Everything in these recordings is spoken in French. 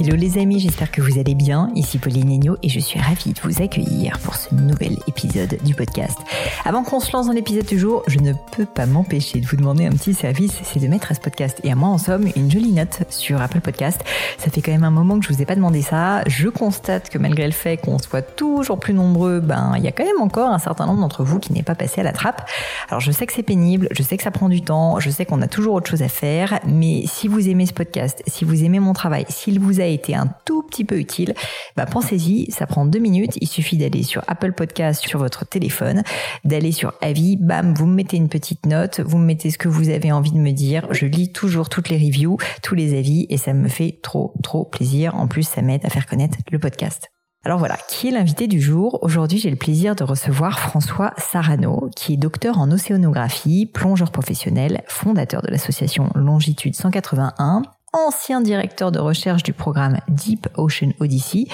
Hello les amis, j'espère que vous allez bien. Ici Pauline Agneau et je suis ravie de vous accueillir pour ce nouvel épisode du podcast. Avant qu'on se lance dans l'épisode du jour, je ne peux pas m'empêcher de vous demander un petit service, c'est de mettre à ce podcast et à moi en somme une jolie note sur Apple Podcast. Ça fait quand même un moment que je vous ai pas demandé ça. Je constate que malgré le fait qu'on soit toujours plus nombreux, ben il y a quand même encore un certain nombre d'entre vous qui n'est pas passé à la trappe. Alors je sais que c'est pénible, je sais que ça prend du temps, je sais qu'on a toujours autre chose à faire, mais si vous aimez ce podcast, si vous aimez mon travail, s'il vous a été un tout petit peu utile, bah pensez-y, ça prend deux minutes. Il suffit d'aller sur Apple Podcast sur votre téléphone, d'aller sur avis, bam, vous me mettez une petite note, vous me mettez ce que vous avez envie de me dire. Je lis toujours toutes les reviews, tous les avis et ça me fait trop, trop plaisir. En plus, ça m'aide à faire connaître le podcast. Alors voilà, qui est l'invité du jour? Aujourd'hui, j'ai le plaisir de recevoir François Sarano, qui est docteur en océanographie, plongeur professionnel, fondateur de l'association Longitude 181, ancien directeur de recherche du programme Deep Ocean Odyssey,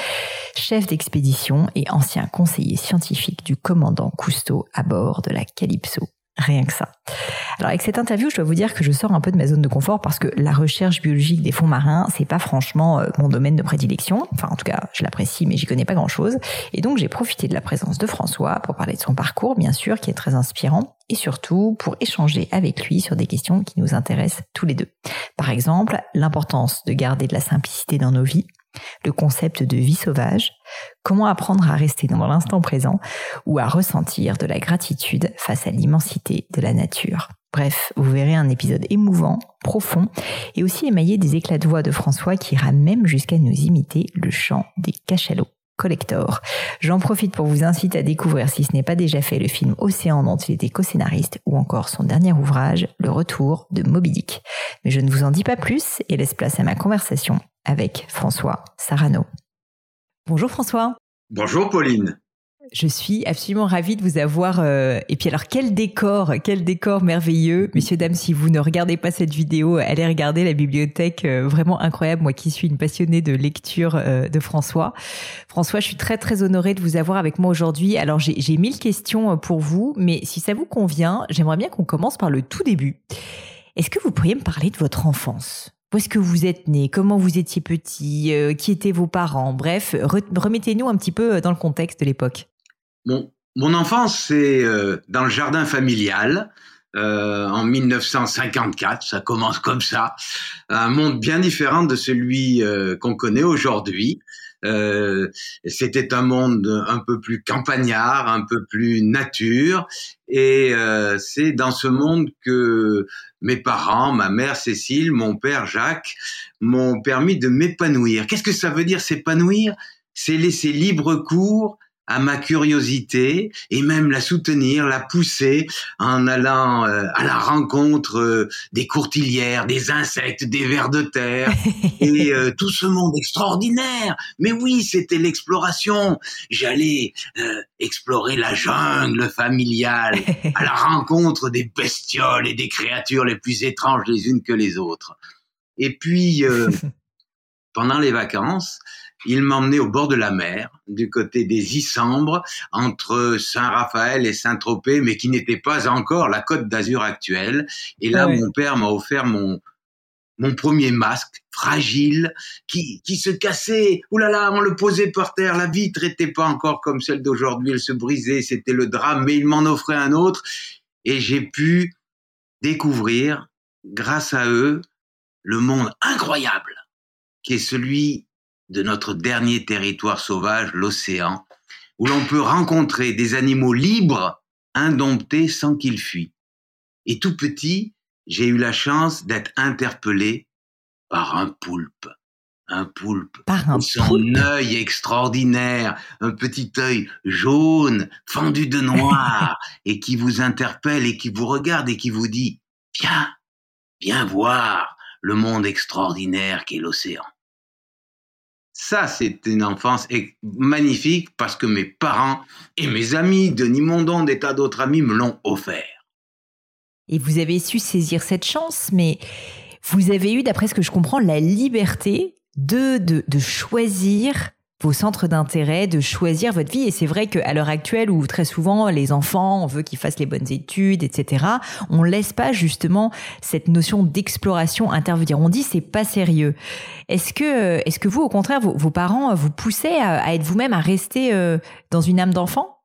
chef d'expédition et ancien conseiller scientifique du commandant Cousteau à bord de la Calypso. Rien que ça. Alors avec cette interview, je dois vous dire que je sors un peu de ma zone de confort parce que la recherche biologique des fonds marins, c'est pas franchement euh, mon domaine de prédilection. Enfin, en tout cas, je l'apprécie, mais j'y connais pas grand chose. Et donc, j'ai profité de la présence de François pour parler de son parcours, bien sûr, qui est très inspirant, et surtout pour échanger avec lui sur des questions qui nous intéressent tous les deux. Par exemple, l'importance de garder de la simplicité dans nos vies, le concept de vie sauvage, comment apprendre à rester dans l'instant présent ou à ressentir de la gratitude face à l'immensité de la nature. Bref, vous verrez un épisode émouvant, profond, et aussi émaillé des éclats de voix de François qui ira même jusqu'à nous imiter le chant des cachalots. Collector. J'en profite pour vous inciter à découvrir, si ce n'est pas déjà fait, le film Océan dont il était co-scénariste ou encore son dernier ouvrage, Le Retour de Moby Dick. Mais je ne vous en dis pas plus et laisse place à ma conversation avec François Sarano. Bonjour François. Bonjour Pauline. Je suis absolument ravie de vous avoir. Euh, et puis alors, quel décor, quel décor merveilleux. Messieurs, dames, si vous ne regardez pas cette vidéo, allez regarder la bibliothèque euh, vraiment incroyable. Moi qui suis une passionnée de lecture euh, de François. François, je suis très très honorée de vous avoir avec moi aujourd'hui. Alors, j'ai mille questions pour vous, mais si ça vous convient, j'aimerais bien qu'on commence par le tout début. Est-ce que vous pourriez me parler de votre enfance? Où est-ce que vous êtes né? Comment vous étiez petit? Qui étaient vos parents? Bref, remettez-nous un petit peu dans le contexte de l'époque. Mon, enfance, c'est euh, dans le jardin familial. Euh, en 1954, ça commence comme ça, un monde bien différent de celui euh, qu'on connaît aujourd'hui. C'était un monde un peu plus campagnard, un peu plus nature, et c'est dans ce monde que mes parents, ma mère Cécile, mon père Jacques, m'ont permis de m'épanouir. Qu'est-ce que ça veut dire s'épanouir? C'est laisser libre cours à ma curiosité et même la soutenir, la pousser en allant euh, à la rencontre euh, des courtilières, des insectes, des vers de terre et euh, tout ce monde extraordinaire. Mais oui, c'était l'exploration. J'allais explorer la jungle familiale à la rencontre des bestioles et des créatures les plus étranges les unes que les autres. Et puis, pendant les vacances, il m'emmenait au bord de la mer, du côté des Issambres, entre Saint-Raphaël et Saint-Tropez, mais qui n'était pas encore la côte d'Azur actuelle. Et là, mon père m'a offert mon, mon premier masque fragile qui, qui se cassait. Ouh là là, on le posait par terre. La vitre n'était pas encore comme celle d'aujourd'hui. Elle se brisait. C'était le drame. Mais il m'en offrait un autre. Et j'ai pu découvrir, grâce à eux, le monde incroyable qui est celui de notre dernier territoire sauvage, l'océan, où l'on peut rencontrer des animaux libres, indomptés sans qu'ils fuient. Et tout petit, j'ai eu la chance d'être interpellé par un poulpe. Un poulpe. Par un Son œil extraordinaire, un petit œil jaune, fendu de noir, et qui vous interpelle et qui vous regarde et qui vous dit, viens, viens voir le monde extraordinaire qu'est l'océan. Ça, c'est une enfance magnifique parce que mes parents et mes amis, Denis Mondon, des tas d'autres amis, me l'ont offert. Et vous avez su saisir cette chance, mais vous avez eu, d'après ce que je comprends, la liberté de, de, de choisir vos centres d'intérêt, de choisir votre vie. Et c'est vrai qu'à l'heure actuelle, où très souvent les enfants, on veut qu'ils fassent les bonnes études, etc., on laisse pas justement cette notion d'exploration intervenir. On dit c'est pas sérieux. Est-ce que, est-ce que vous, au contraire, vos, parents vous poussaient à, être vous-même, à rester euh, dans une âme d'enfant?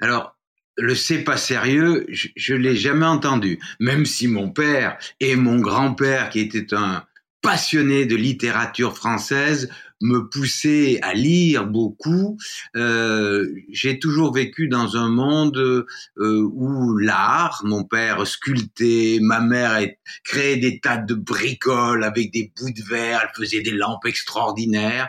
Alors, le c'est pas sérieux, je, je l'ai jamais entendu. Même si mon père et mon grand-père, qui était un passionné de littérature française, me pousser à lire beaucoup. Euh, j'ai toujours vécu dans un monde euh, où l'art, mon père sculptait, ma mère créait des tas de bricoles avec des bouts de verre, elle faisait des lampes extraordinaires,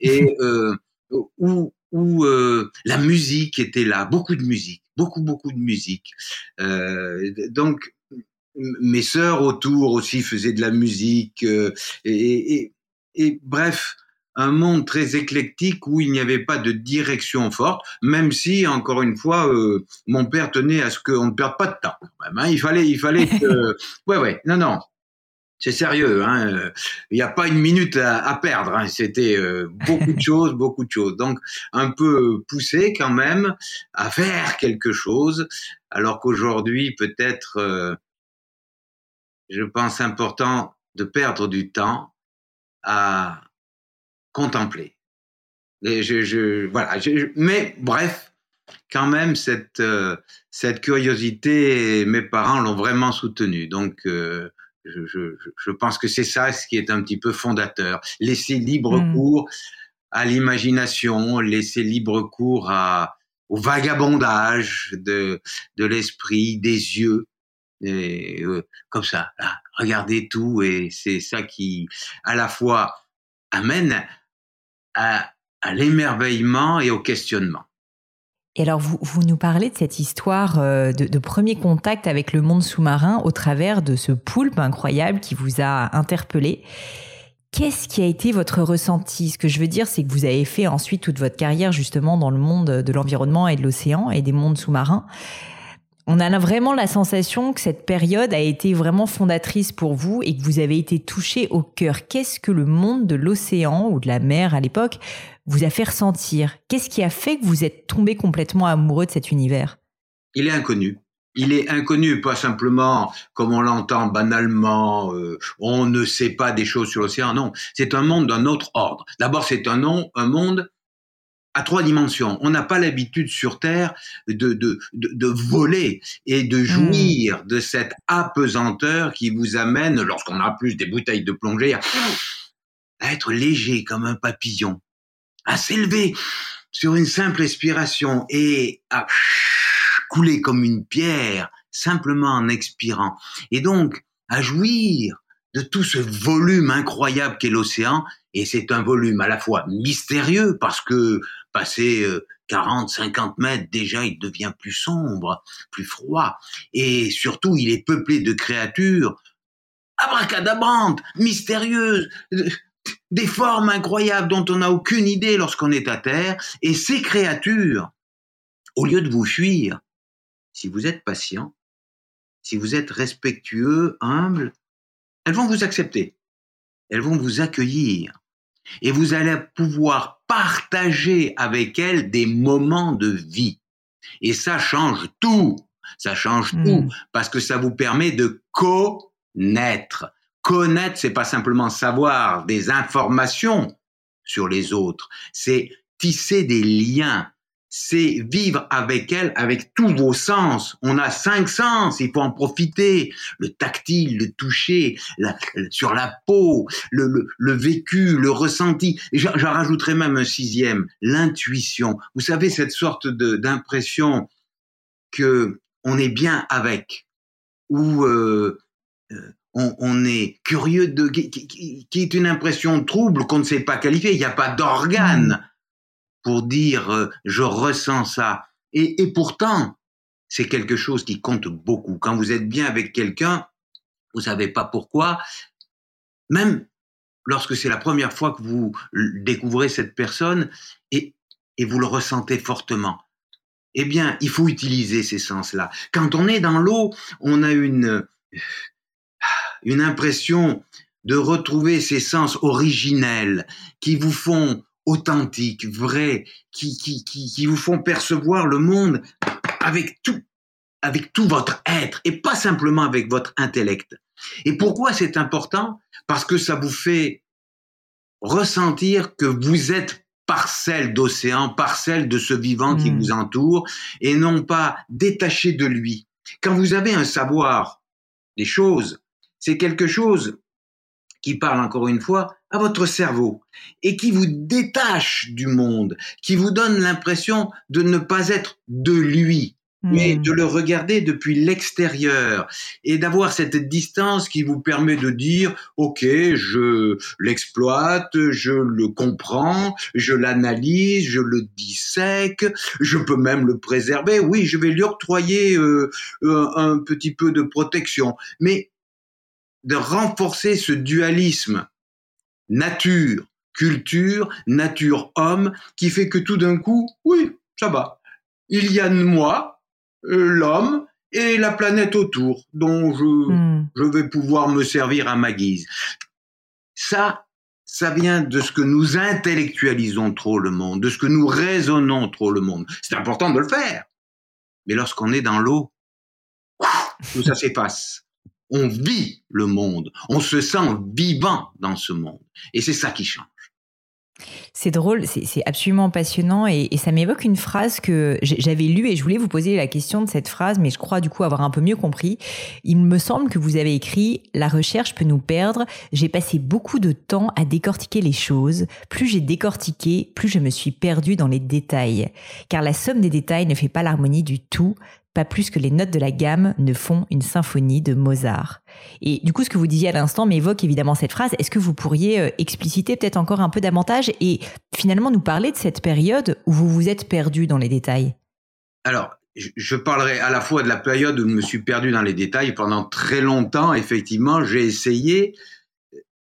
et euh, où, où euh, la musique était là, beaucoup de musique, beaucoup beaucoup de musique. Euh, donc mes sœurs autour aussi faisaient de la musique et, et, et bref un monde très éclectique où il n'y avait pas de direction forte, même si, encore une fois, euh, mon père tenait à ce qu'on ne perde pas de temps. Hein. Il fallait, il fallait que... ouais, ouais, non, non. C'est sérieux, hein. Il n'y a pas une minute à, perdre. Hein. C'était euh, beaucoup de choses, beaucoup de choses. Donc, un peu poussé quand même à faire quelque chose, alors qu'aujourd'hui, peut-être, euh, je pense important de perdre du temps à contempler. Et je, je voilà. Je, mais bref, quand même cette euh, cette curiosité, mes parents l'ont vraiment soutenue. Donc euh, je, je, pense que c'est ça ce qui est un petit peu fondateur. Laisser libre hmm. cours à l'imagination, laisser libre cours à, au vagabondage de, de l'esprit, des yeux. Et, euh, comme ça, là, regardez tout et c'est ça qui, à la fois, amène à, l'émerveillement et au questionnement. Et alors, vous, vous, nous parlez de cette histoire euh, de, de, premier contact avec le monde sous-marin au travers de ce poulpe incroyable qui vous a interpellé. Qu'est-ce qui a été votre ressenti? Ce que je veux dire, c'est que vous avez fait ensuite toute votre carrière justement dans le monde de l'environnement et de l'océan et des mondes sous-marins on a vraiment la sensation que cette période a été vraiment fondatrice pour vous et que vous avez été touché au cœur. Qu'est-ce que le monde de l'océan ou de la mer à l'époque vous a fait ressentir? Qu'est-ce qui a fait que vous êtes tombé complètement amoureux de cet univers? Il est inconnu. Il est inconnu, pas simplement comme on l'entend banalement, euh, on ne sait pas des choses sur l'océan, non. C'est un monde d'un autre ordre. D'abord, c'est un, un monde à trois dimensions. On n'a pas l'habitude sur Terre de, de, de, voler et de hmm. jouir de cette apesanteur qui vous amène, lorsqu'on a plus des bouteilles de plongée, à, être léger comme un papillon, à s'élever sur une simple expiration et à couler comme une pierre simplement en expirant. Et donc, à jouir de tout ce volume incroyable qu'est l'océan, et c'est un volume à la fois mystérieux parce que passé 40, 50 mètres, déjà il devient plus sombre, plus froid, et surtout il est peuplé de créatures abracadabrantes, mystérieuses, des formes incroyables dont on n'a aucune idée lorsqu'on est à terre, et ces créatures, au lieu de vous fuir, si vous êtes patient, si vous êtes respectueux, humble, elles vont vous accepter, elles vont vous accueillir, et vous allez pouvoir partager avec elle des moments de vie. Et ça change tout. Ça change hmm. tout parce que ça vous permet de connaître. Connaître, c'est pas simplement savoir des informations sur les autres, c'est tisser des liens, c'est vivre avec elle avec tous vos sens. On a cinq sens, il faut en profiter. Le tactile, le toucher, sur la peau, le, vécu, le ressenti. J'en rajouterai même un sixième, l'intuition. Vous savez, cette sorte d'impression que on est bien avec, ou euh, euh, on, est curieux de, qui, qui, est une impression trouble qu'on ne sait pas qualifier. Il n'y a pas d'organe mmh pour dire euh, je ressens ça. Et, pourtant, c'est quelque chose qui compte beaucoup. Quand vous êtes bien avec quelqu'un, vous savez pas pourquoi, même lorsque c'est la première fois que vous découvrez cette personne et, et vous le ressentez fortement. Eh bien, il faut utiliser ces sens-là. Quand on est dans l'eau, on a une, une impression de retrouver ces sens originels qui vous font authentiques, vrais, qui, qui, qui, qui vous font percevoir le monde avec tout, avec tout votre être et pas simplement avec votre intellect. Et pourquoi c'est important? Parce que ça vous fait ressentir que vous êtes parcelle d'océan, parcelle de ce vivant qui hmm. vous entoure, et non pas détaché de lui. Quand vous avez un savoir des choses, c'est quelque chose qui parle encore une fois à votre cerveau et qui vous détache du monde, qui vous donne l'impression de ne pas être de lui, mais hmm. de le regarder depuis l'extérieur et d'avoir cette distance qui vous permet de dire OK, je l'exploite, je le comprends, je l'analyse, je le dissèque, je peux même le préserver. Oui, je vais lui octroyer euh, un petit peu de protection, mais de renforcer ce dualisme nature, culture, nature, homme, qui fait que tout d'un coup, oui, ça va. Il y a moi, euh, l'homme, et la planète autour, dont je, hmm. je vais pouvoir me servir à ma guise. Ça, ça vient de ce que nous intellectualisons trop le monde, de ce que nous raisonnons trop le monde. C'est important de le faire. Mais lorsqu'on est dans l'eau, tout ça s'efface on vit le monde, on se sent vivant dans ce monde. Et c'est ça qui change. C'est drôle, c'est absolument passionnant et, ça m'évoque une phrase que j'avais lue et je voulais vous poser la question de cette phrase, mais je crois du coup avoir un peu mieux compris. Il me semble que vous avez écrit ⁇ La recherche peut nous perdre, j'ai passé beaucoup de temps à décortiquer les choses, plus j'ai décortiqué, plus je me suis perdu dans les détails. Car la somme des détails ne fait pas l'harmonie du tout, pas plus que les notes de la gamme ne font une symphonie de Mozart. Et du coup, ce que vous disiez à l'instant m'évoque évidemment cette phrase. Est-ce que vous pourriez euh, expliciter peut-être encore un peu davantage et finalement nous parler de cette période où vous vous êtes perdu dans les détails? Alors, je parlerai à la fois de la période où je me suis perdu dans les détails. Pendant très longtemps, effectivement, j'ai essayé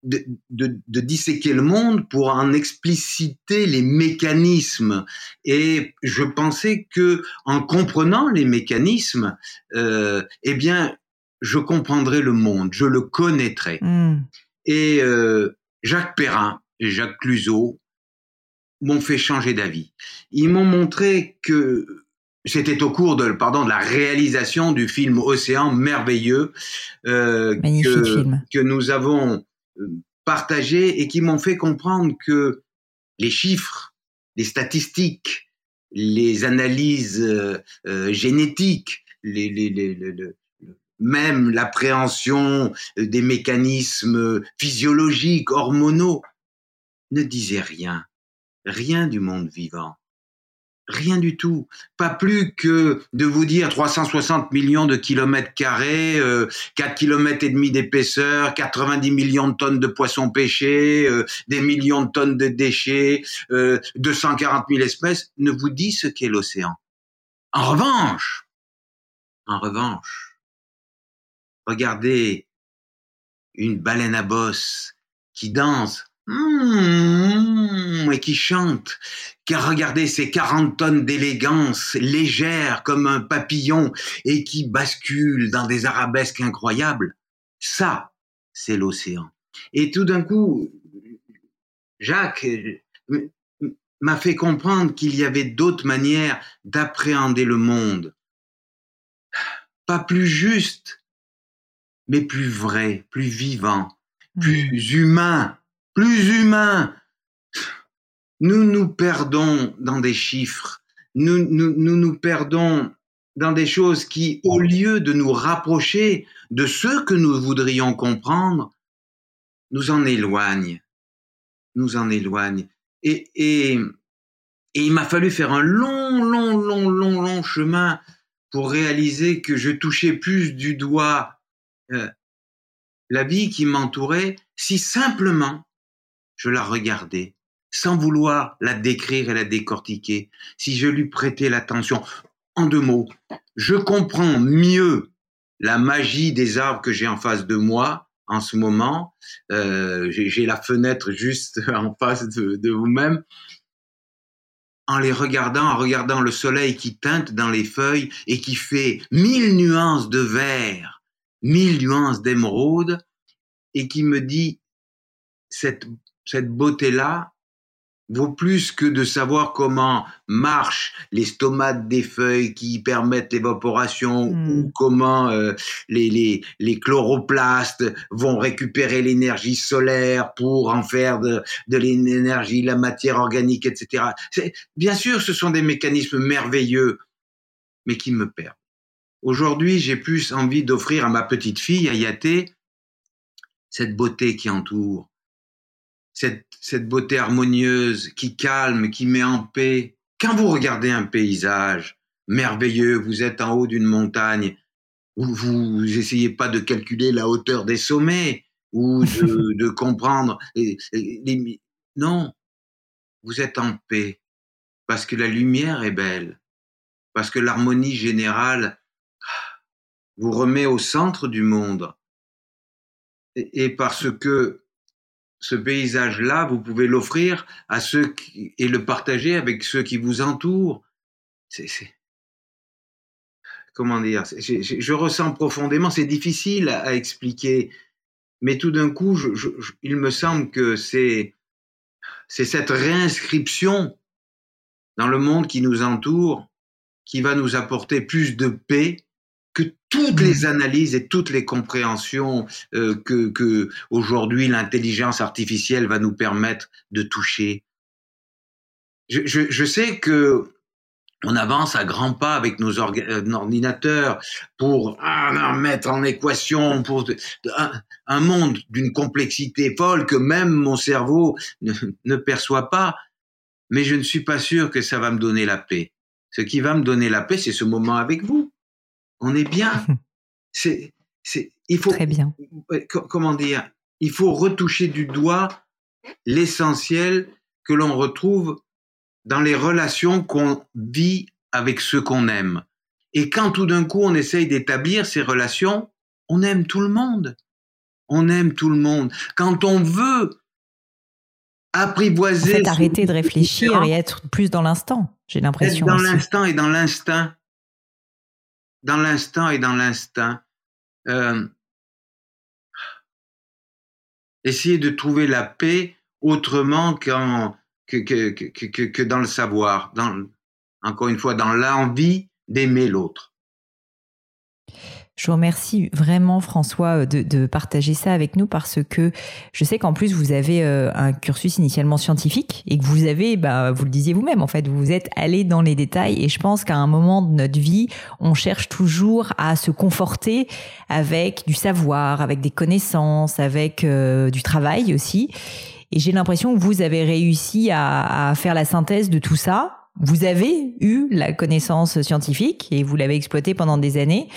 de, disséquer le monde pour en expliciter les mécanismes. Et je pensais que en comprenant les mécanismes, euh, eh bien, je comprendrais le monde, je le connaîtrais. Hmm. Et euh, Jacques Perrin et Jacques Cluzot m'ont fait changer d'avis. Ils m'ont montré que c'était au cours de, pardon, de la réalisation du film Océan merveilleux euh, que, que nous avons partagés et qui m'ont fait comprendre que les chiffres, les statistiques, les analyses euh, euh, génétiques, les, les, les, même l'appréhension des mécanismes physiologiques, hormonaux, ne disaient rien, rien du monde vivant. Rien du tout. Pas plus que de vous dire 360 millions de kilomètres carrés, euh, 4 kilomètres et demi d'épaisseur, 90 millions de tonnes de poissons pêchés, euh, des millions de tonnes de déchets, euh, 240 000 espèces, ne vous dit ce qu'est l'océan. En revanche, en revanche, regardez une baleine à bosse qui danse Mmh, et qui chante, car regardez ces 40 tonnes d'élégance légère comme un papillon et qui bascule dans des arabesques incroyables. Ça, c'est l'océan. Et tout d'un coup, Jacques m'a fait comprendre qu'il y avait d'autres manières d'appréhender le monde. Pas plus juste, mais plus vrai, plus vivant, plus mmh. humain plus humain. Nous nous perdons dans des chiffres, nous, nous nous, nous perdons dans des choses qui, au lieu de nous rapprocher de ce que nous voudrions comprendre, nous en éloignent, nous en éloignent. Et, et, et il m'a fallu faire un long, long, long, long, long chemin pour réaliser que je touchais plus du doigt euh, la vie qui m'entourait si simplement je la regardais, sans vouloir la décrire et la décortiquer, si je lui prêtais l'attention. En deux mots, je comprends mieux la magie des arbres que j'ai en face de moi en ce moment. Euh, j'ai la fenêtre juste en face de, de vous-même. En les regardant, en regardant le soleil qui teinte dans les feuilles et qui fait mille nuances de vert, mille nuances d'émeraude, et qui me dit cette, cette beauté-là, vaut plus que de savoir comment marchent les stomates des feuilles qui permettent l'évaporation ou Hmm. comment euh, les, les, les chloroplastes vont récupérer l'énergie solaire pour en faire de, de l'énergie, la matière organique, etc. Bien sûr, ce sont des mécanismes merveilleux, mais qui me perdent. Aujourd'hui, j'ai plus envie d'offrir à ma petite fille, à Yaté, cette beauté qui entoure, cette, cette beauté harmonieuse qui calme, qui met en paix. Quand vous regardez un paysage merveilleux, vous êtes en haut d'une montagne, vous, vous essayez pas de calculer la hauteur des sommets ou de, de comprendre les, les- non, vous êtes en paix parce que la lumière est belle, parce que l'harmonie générale vous remet au centre du monde et, et parce que ce paysage-là, vous pouvez l'offrir à ceux et le partager avec ceux qui vous entourent. Comment dire je, ressens profondément. C'est difficile à, expliquer, mais tout d'un coup, il me semble que c'est cette réinscription dans le monde qui nous entoure qui va nous apporter plus de paix toutes les analyses et toutes les compréhensions euh, que, que aujourd'hui l'intelligence artificielle va nous permettre de toucher. Je, je, je sais que on avance à grands pas avec nos euh, ordinateurs pour ah, mettre en équation pour un monde d'une complexité folle que même mon cerveau ne, ne perçoit pas. Mais je ne suis pas sûr que ça va me donner la paix. Ce qui va me donner la paix, c'est ce moment avec vous. On est bien. C'est, c'est, il faut, Très bien. comment dire, il faut retoucher du doigt l'essentiel que l'on retrouve dans les relations qu'on vit avec ceux qu'on aime. Et quand tout d'un coup on essaye d'établir ces relations, on aime tout le monde. On aime tout le monde. Quand on veut En apprivoiser, fait, ce- arrêter de réfléchir et être plus dans l'instant, j'ai être l'impression. dans aussi. l'instant et dans l'instinct, dans l'instant et dans l'instinct. Euh, essayer de trouver la paix autrement que, que, que, que, dans le savoir, encore une fois, dans l'envie d'aimer l'autre. Je vous remercie vraiment, François, de, de partager ça avec nous parce que je sais qu'en plus, vous avez euh, un cursus initialement scientifique et que vous avez, bah, vous le disiez vous-même, en fait, vous êtes allé dans les détails et je pense qu'à un moment de notre vie, on cherche toujours à se conforter avec du savoir, avec des connaissances, avec euh, du travail aussi. Et j'ai l'impression que vous avez réussi à, à faire la synthèse de tout ça. Vous avez eu la connaissance scientifique et vous l'avez exploitée pendant des années.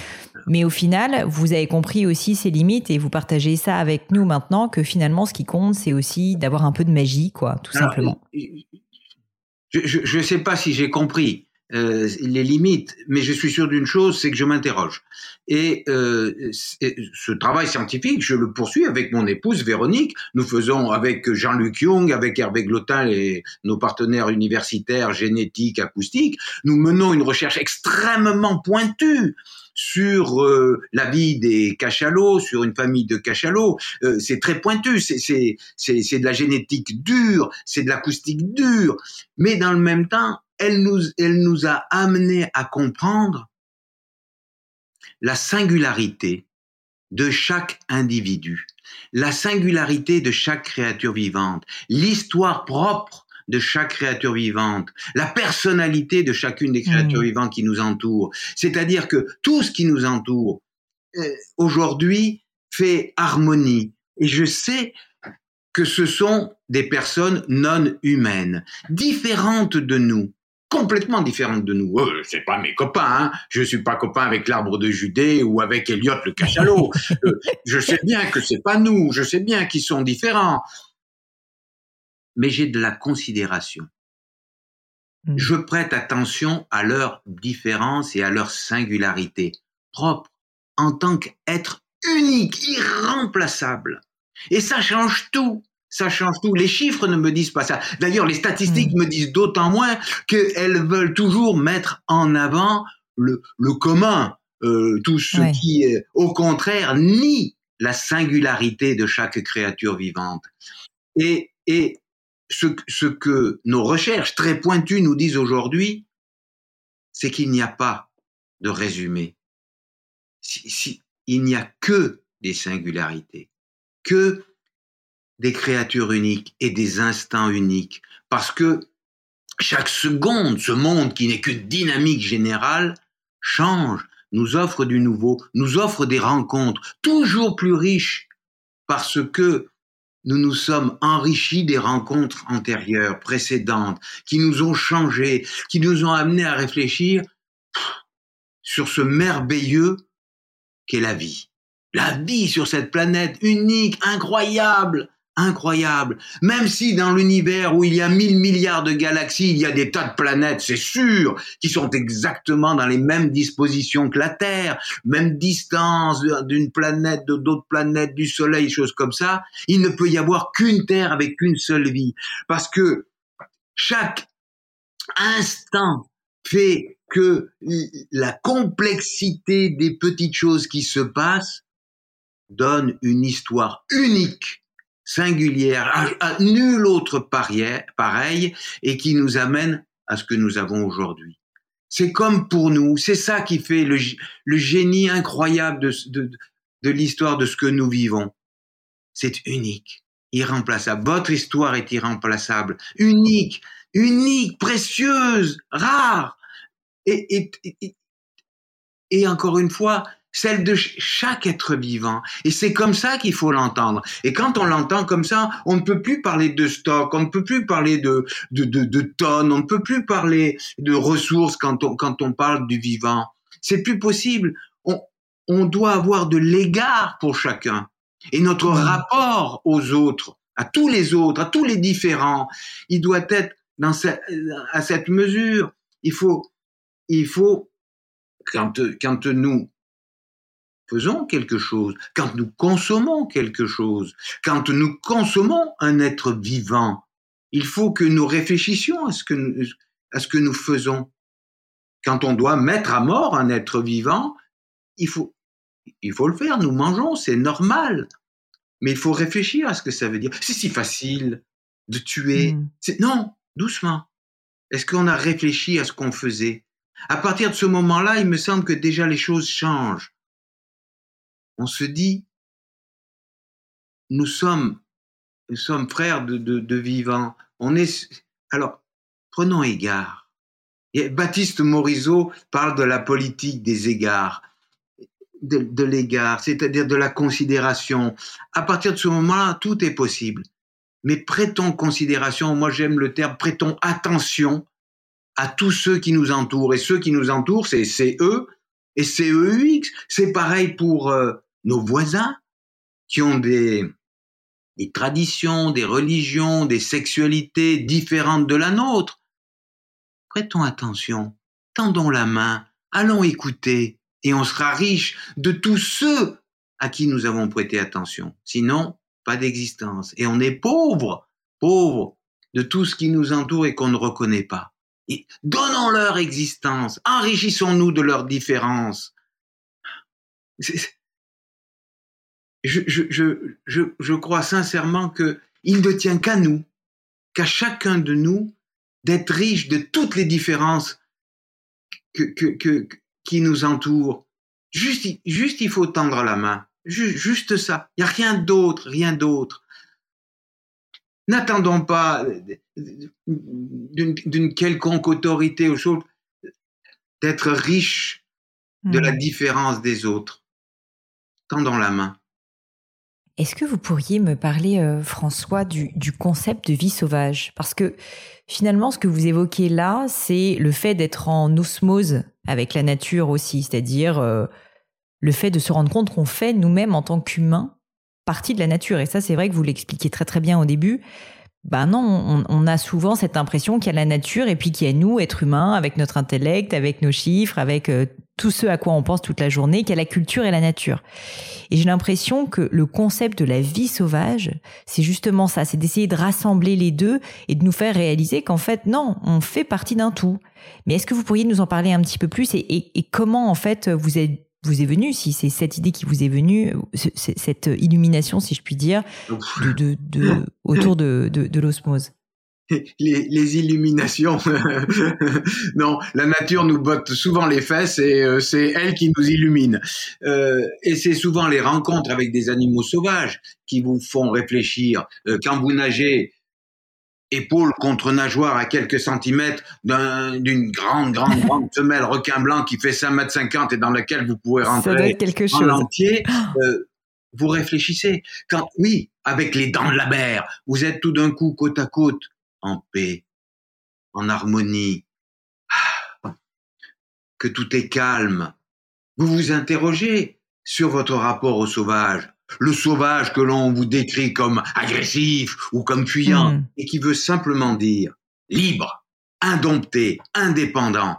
Mais au final, vous avez compris aussi ses limites et vous partagez ça avec nous maintenant que finalement, ce qui compte, c'est aussi d'avoir un peu de magie, quoi, tout Alors, simplement. Je ne sais pas si j'ai compris euh, les limites, mais je suis sûr d'une chose, c'est que je m'interroge. Et euh, ce travail scientifique, je le poursuis avec mon épouse Véronique. Nous faisons avec Jean-Luc Young, avec Hervé Glotin, les, nos partenaires universitaires génétiques, acoustiques, nous menons une recherche extrêmement pointue sur euh, la vie des cachalots, sur une famille de cachalots. Euh, c'est très pointu, c'est de la génétique dure, c'est de l'acoustique dure, mais dans le même temps, elle nous, elle nous a amené à comprendre la singularité de chaque individu, la singularité de chaque créature vivante, l'histoire propre de chaque créature vivante, la personnalité de chacune des créatures mmh. vivantes qui nous entourent. C'est-à-dire que tout ce qui nous entoure, euh, aujourd'hui, fait harmonie. Et je sais que ce sont des personnes non humaines, différentes de nous, complètement différentes de nous. Euh, c'est pas mes copains, hein. je suis pas copain avec l'arbre de Judée ou avec Elliot le cachalot. Euh, je sais bien que c'est pas nous, je sais bien qu'ils sont différents, mais j'ai de la considération. Mm. Je prête attention à leurs différences et à leur singularité propre en tant qu'être unique, irremplaçable. Et ça change tout. Ça change tout. Les chiffres ne me disent pas ça. D'ailleurs, les statistiques hmm. me disent d'autant moins qu'elles veulent toujours mettre en avant le, le commun, euh, tout ce qui, au contraire, nie la singularité de chaque créature vivante. Et, et ce, ce que nos recherches très pointues nous disent aujourd'hui, c'est qu'il n'y a pas de résumé. Si, il n'y a que des singularités, que des créatures uniques et des instants uniques, parce que chaque seconde, ce monde qui n'est que dynamique générale, change, nous offre du nouveau, nous offre des rencontres toujours plus riches, parce que nous nous sommes enrichis des rencontres antérieures, précédentes, qui nous ont changé, qui nous ont amenés à réfléchir sur ce merveilleux qu'est la vie. La vie sur cette planète unique, incroyable, incroyable. Même si dans l'univers où il y a mille milliards de galaxies, il y a des tas de planètes, c'est sûr, qui sont exactement dans les mêmes dispositions que la Terre, même distance d'une planète, de d'autres planètes, du Soleil, choses comme ça, il ne peut y avoir qu'une Terre avec une seule vie. Parce que chaque instant fait que la complexité des petites choses qui se passent donne une histoire unique singulière, à, nul autre pareil, et qui nous amène à ce que nous avons aujourd'hui. C'est comme pour nous, c'est ça qui fait le, génie incroyable de, l'histoire de ce que nous vivons. C'est unique, irremplaçable. Votre histoire est irremplaçable, unique, unique, précieuse, rare. Et encore une fois, celle de chaque être vivant. Et c'est comme ça qu'il faut l'entendre. Et quand on l'entend comme ça, on ne peut plus parler de stock, on ne peut plus parler de, de, de, de tonnes, on ne peut plus parler de ressources quand on, quand on parle du vivant. C'est plus possible. On, on doit avoir de l'égard pour chacun. Et notre rapport aux autres, à tous les autres, à tous les différents, il doit être dans cette, à cette mesure. Il faut, il faut, quand, quand nous faisons quelque chose, quand nous consommons quelque chose, quand nous consommons un être vivant, il faut que nous réfléchissions à ce que nous, à ce que nous faisons. Quand on doit mettre à mort un être vivant, il faut, il faut le faire. Nous mangeons, c'est normal. Mais il faut réfléchir à ce que ça veut dire. C'est si facile de tuer. Hmm. Non, doucement. Est-ce qu'on a réfléchi à ce qu'on faisait? À partir de ce moment-là, il me semble que déjà les choses changent on se dit, nous sommes, nous sommes frères de, vivants. On est, alors, prenons égard. Baptiste Morisot parle de la politique des égards, de, l'égard, c'est-à-dire de la considération. À partir de ce moment-là, tout est possible. Mais prêtons considération, moi j'aime le terme, prêtons attention à tous ceux qui nous entourent. Et ceux qui nous entourent, c'est eux et c'est EUX. C'est pareil pour euh, nos voisins qui ont des, traditions, des religions, des sexualités différentes de la nôtre. Prêtons attention, tendons la main, allons écouter, et on sera riche de tous ceux à qui nous avons prêté attention. Sinon, pas d'existence. Et on est pauvre, pauvre de tout ce qui nous entoure et qu'on ne reconnaît pas. Et donnons leur existence, enrichissons-nous de leurs différences je, je, je, je, crois sincèrement que il ne tient qu'à nous, qu'à chacun de nous, d'être riche de toutes les différences que, que, que, qui nous entourent. Juste, juste, il faut tendre la main. Juste, juste ça. Il n'y a rien d'autre, rien d'autre. N'attendons pas d'une quelconque autorité ou chose d'être riche de la hmm. différence des autres. Tendons la main. Est-ce que vous pourriez me parler, euh, François, du, concept de vie sauvage? Parce que finalement, ce que vous évoquez là, c'est le fait d'être en osmose avec la nature aussi, c'est-à-dire euh, le fait de se rendre compte qu'on fait nous-mêmes en tant qu'humains partie de la nature. Et ça, c'est vrai que vous l'expliquez très très bien au début. Ben non, on, a souvent cette impression qu'il y a la nature et puis qu'il y a nous, êtres humains, avec notre intellect, avec nos chiffres, avec euh, tout ce à quoi on pense toute la journée, qu'il y a la culture et la nature. Et j'ai l'impression que le concept de la vie sauvage, c'est justement ça, c'est d'essayer de rassembler les deux et de nous faire réaliser qu'en fait, non, on fait partie d'un tout. Mais est-ce que vous pourriez nous en parler un petit peu plus et, et comment en fait vous êtes vous est venue, si c'est cette idée qui vous est venue, cette illumination, si je puis dire, de, autour de, de l'osmose les, illuminations. non, la nature nous botte souvent les fesses et euh, c'est elle qui nous illumine. Euh, et c'est souvent les rencontres avec des animaux sauvages qui vous font réfléchir. Euh, quand vous nagez épaule contre nageoire à quelques centimètres d'une grande, grande, grande femelle requin blanc qui fait 5 mètres 50 et dans laquelle vous pouvez rentrer quelque en chose. entier, euh, vous réfléchissez. Quand, oui, avec les dents de la mer, vous êtes tout d'un coup côte à côte, en paix, en harmonie, ah, que tout est calme. Vous vous interrogez sur votre rapport au sauvage le sauvage que l'on vous décrit comme agressif ou comme fuyant, hmm. et qui veut simplement dire libre, indompté, indépendant.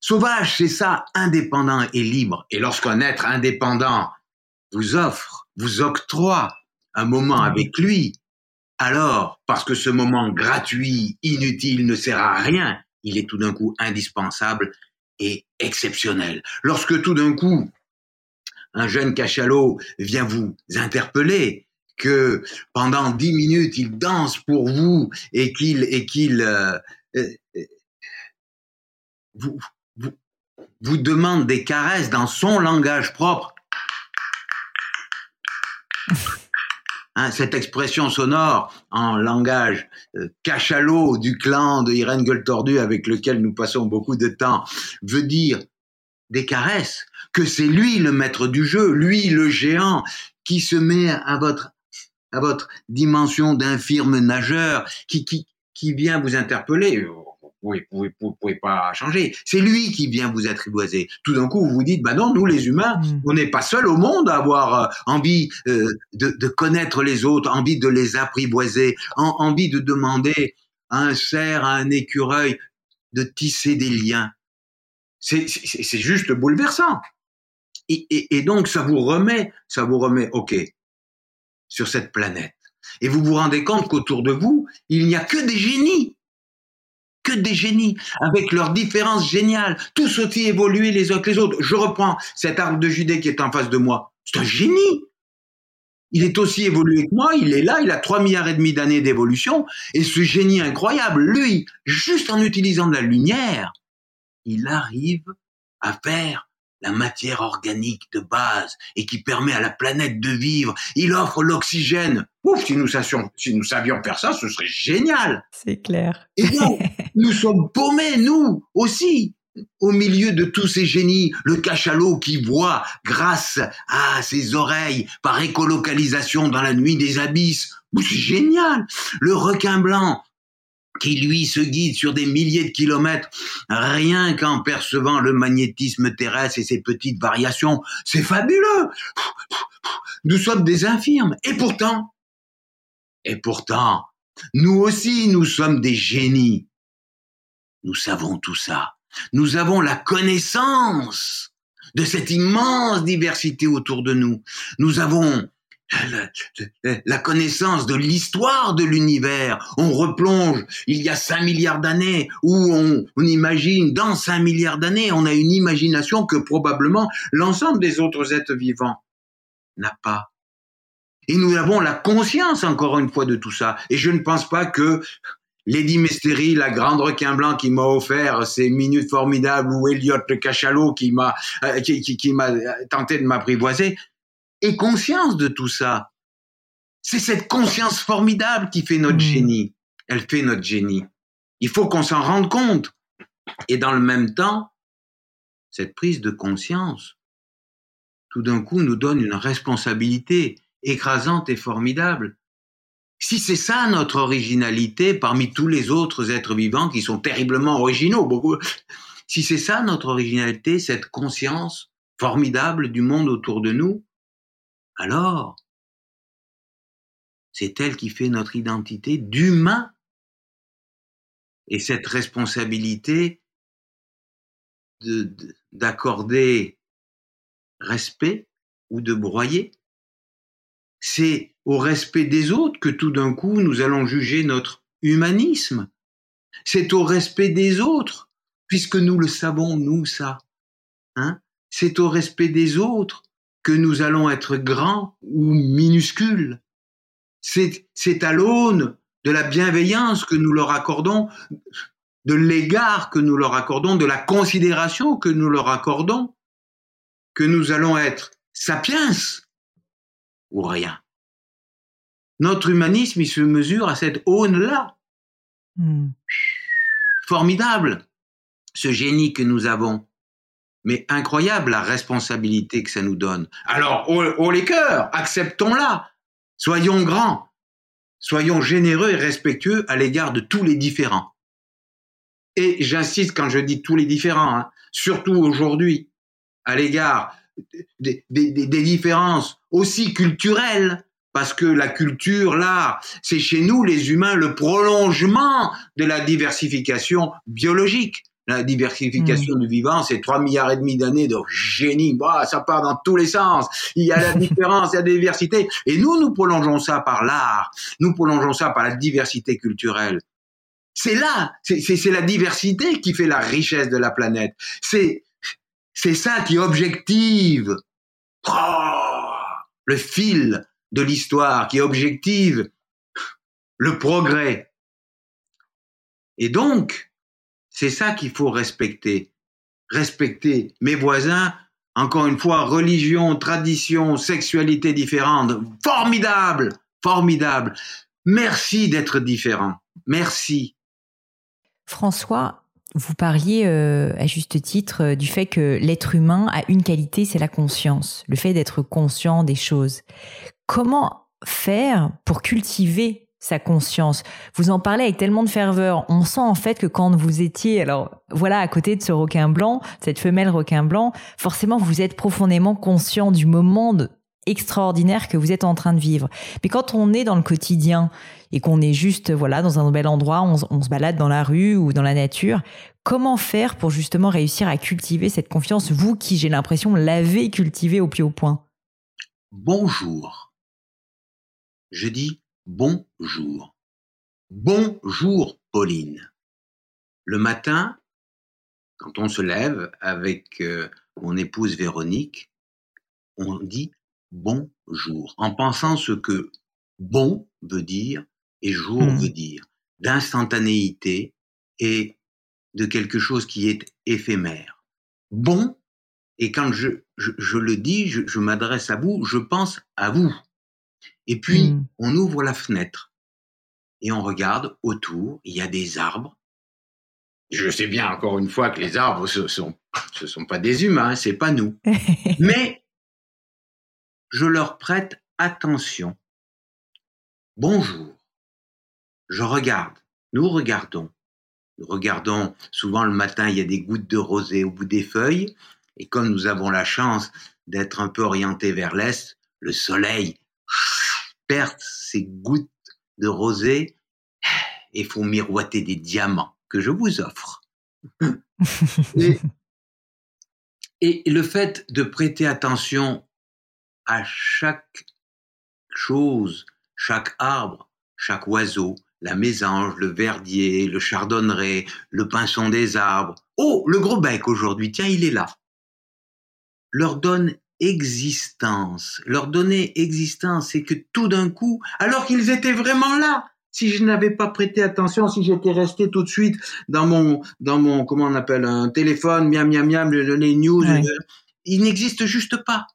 Sauvage, c'est ça, indépendant et libre. Et lorsqu'un être indépendant vous offre, vous octroie un moment avec lui, alors, parce que ce moment gratuit, inutile, ne sert à rien, il est tout d'un coup indispensable et exceptionnel. Lorsque tout d'un coup, un jeune cachalot vient vous interpeller, que pendant dix minutes il danse pour vous et qu'il et qu'il euh, euh, vous, vous, demande des caresses dans son langage propre. Hein, cette expression sonore en langage euh, cachalot du clan de Irène Gueule avec lequel nous passons beaucoup de temps veut dire des caresses, que c'est lui le maître du jeu, lui le géant, qui se met à votre, à votre dimension d'infirme nageur, qui, qui, qui vient vous interpeller. Vous ne pouvez, pas changer. C'est lui qui vient vous attriboiser. Tout d'un coup, vous vous dites, bah non, nous les humains, mm. on n'est pas seuls au monde à avoir euh, envie euh, de, de, connaître les autres, envie de les apprivoiser, envie de demander à un cerf, à un écureuil, de tisser des liens. C'est juste bouleversant. Et, et, et, donc, ça vous remet, ça vous remet, OK, sur cette planète. Et vous vous rendez compte qu'autour de vous, il n'y a que des génies. Que des génies, avec leurs différences géniales, tous aussi évolués les uns que les autres. Je reprends cet arbre de Judée qui est en face de moi. C'est un génie. Il est aussi évolué que moi, il est là, il a 3 milliards et demi d'années d'évolution, et ce génie incroyable, lui, juste en utilisant de la lumière, il arrive à faire la matière organique de base et qui permet à la planète de vivre. Il offre l'oxygène. Ouf, si nous, savions, si nous savions faire ça, ce serait génial. C'est clair. Et donc, nous sommes paumés, nous aussi, au milieu de tous ces génies. Le cachalot qui voit, grâce à ses oreilles, par écolocalisation dans la nuit des abysses. C'est génial. Le requin blanc qui lui se guide sur des milliers de kilomètres, rien qu'en percevant le magnétisme terrestre et ses petites variations. C'est fabuleux. Nous sommes des infirmes. Et pourtant, et pourtant, nous aussi, nous sommes des génies. Nous savons tout ça. Nous avons la connaissance de cette immense diversité autour de nous. Nous avons la, connaissance de l'histoire de l'univers. On replonge il y a 5 milliards d'années, où on, imagine dans 5 milliards d'années, on a une imagination que probablement l'ensemble des autres êtres vivants n'a pas. Et nous avons la conscience, encore une fois, de tout ça. Et je ne pense pas que Lady Mystery, la grande requin blanc qui m'a offert ces minutes formidables, ou Elliot le cachalot qui m'a euh, qui m'a tenté de m'apprivoiser, ait conscience de tout ça. C'est cette conscience formidable qui fait notre Mmh. génie. Elle fait notre génie. Il faut qu'on s'en rende compte. Et dans le même temps, cette prise de conscience, tout d'un coup, nous donne une responsabilité écrasante et formidable. Si c'est ça notre originalité parmi tous les autres êtres vivants qui sont terriblement originaux, beaucoup, si c'est ça notre originalité, cette conscience formidable du monde autour de nous, alors c'est elle qui fait notre identité d'humain. Et cette responsabilité de- de- d'accorder respect ou de broyer, c'est au respect des autres que tout d'un coup nous allons juger notre humanisme. C'est au respect des autres, puisque nous le savons, nous, ça. Hein c'est au respect des autres que nous allons être grands ou minuscules. C'est, à l'aune de la bienveillance que nous leur accordons, de l'égard que nous leur accordons, de la considération que nous leur accordons, que nous allons être sapiens ou rien. Notre humanisme, il se mesure à cette aune-là. Mmh. Formidable, ce génie que nous avons. Mais incroyable la responsabilité que ça nous donne. Alors, haut, haut les cœurs, acceptons-la. Soyons grands. Soyons généreux et respectueux à l'égard de tous les différents. Et j'insiste quand je dis tous les différents, hein, surtout aujourd'hui, à l'égard des, différences aussi culturelles, parce que la culture, là, c'est chez nous, les humains, le prolongement de la diversification biologique. La diversification du vivant, c'est 3 milliards et demi d'années de génie. Bah, ça part dans tous les sens. Il y a la différence, il y a la diversité. Et nous, nous prolongeons ça par l'art. Nous prolongeons ça par la diversité culturelle. C'est là, c'est la diversité qui fait la richesse de la planète. C'est c'est ça qui objective oh, le fil de l'histoire, qui objective le progrès. Et donc, c'est ça qu'il faut respecter. Respecter mes voisins, encore une fois, religion, tradition, sexualité différente. Formidable, formidable. Merci d'être différent. Merci. François, vous parliez euh, à juste titre euh, du fait que l'être humain a une qualité, c'est la conscience, le fait d'être conscient des choses. Comment faire pour cultiver sa conscience Vous en parlez avec tellement de ferveur. On sent en fait que quand vous étiez, alors voilà, à côté de ce requin blanc, cette femelle requin blanc, forcément vous êtes profondément conscient du moment extraordinaire que vous êtes en train de vivre. Mais quand on est dans le quotidien et qu'on est juste voilà dans un bel endroit, on se balade dans la rue ou dans la nature, comment faire pour justement réussir à cultiver cette confiance, vous qui j'ai l'impression l'avez cultivée au plus haut point Bonjour. Je dis bonjour. Bonjour, Pauline. Le matin, quand on se lève avec euh, mon épouse Véronique, on dit bonjour, en pensant ce que bon veut dire et jour Hmm. veut dire, d'instantanéité et de quelque chose qui est éphémère. Bon, et quand je, je, je le dis, je, je m'adresse à vous, je pense à vous. Et puis, Hmm. on ouvre la fenêtre et on regarde autour, il y a des arbres. Je sais bien, encore une fois, que les arbres, ce sont, ce sont pas des humains, c'est pas nous. Mais je leur prête attention. Bonjour. Je regarde. Nous regardons. Nous regardons. Souvent le matin, il y a des gouttes de rosée au bout des feuilles. Et comme nous avons la chance d'être un peu orientés vers l'est, le soleil perce ces gouttes de rosée et font miroiter des diamants que je vous offre. et, et le fait de prêter attention à chaque chose, chaque arbre, chaque oiseau, la mésange, le verdier, le chardonneret, le pinson des arbres. Oh, le gros bec aujourd'hui, tiens, il est là. Leur donne existence. Leur donner existence, c'est que tout d'un coup, alors qu'ils étaient vraiment là, si je n'avais pas prêté attention, si j'étais resté tout de suite dans mon, dans mon, comment on appelle, un téléphone, miam, miam, miam, les news, Ouais. euh, ils n'existent juste pas.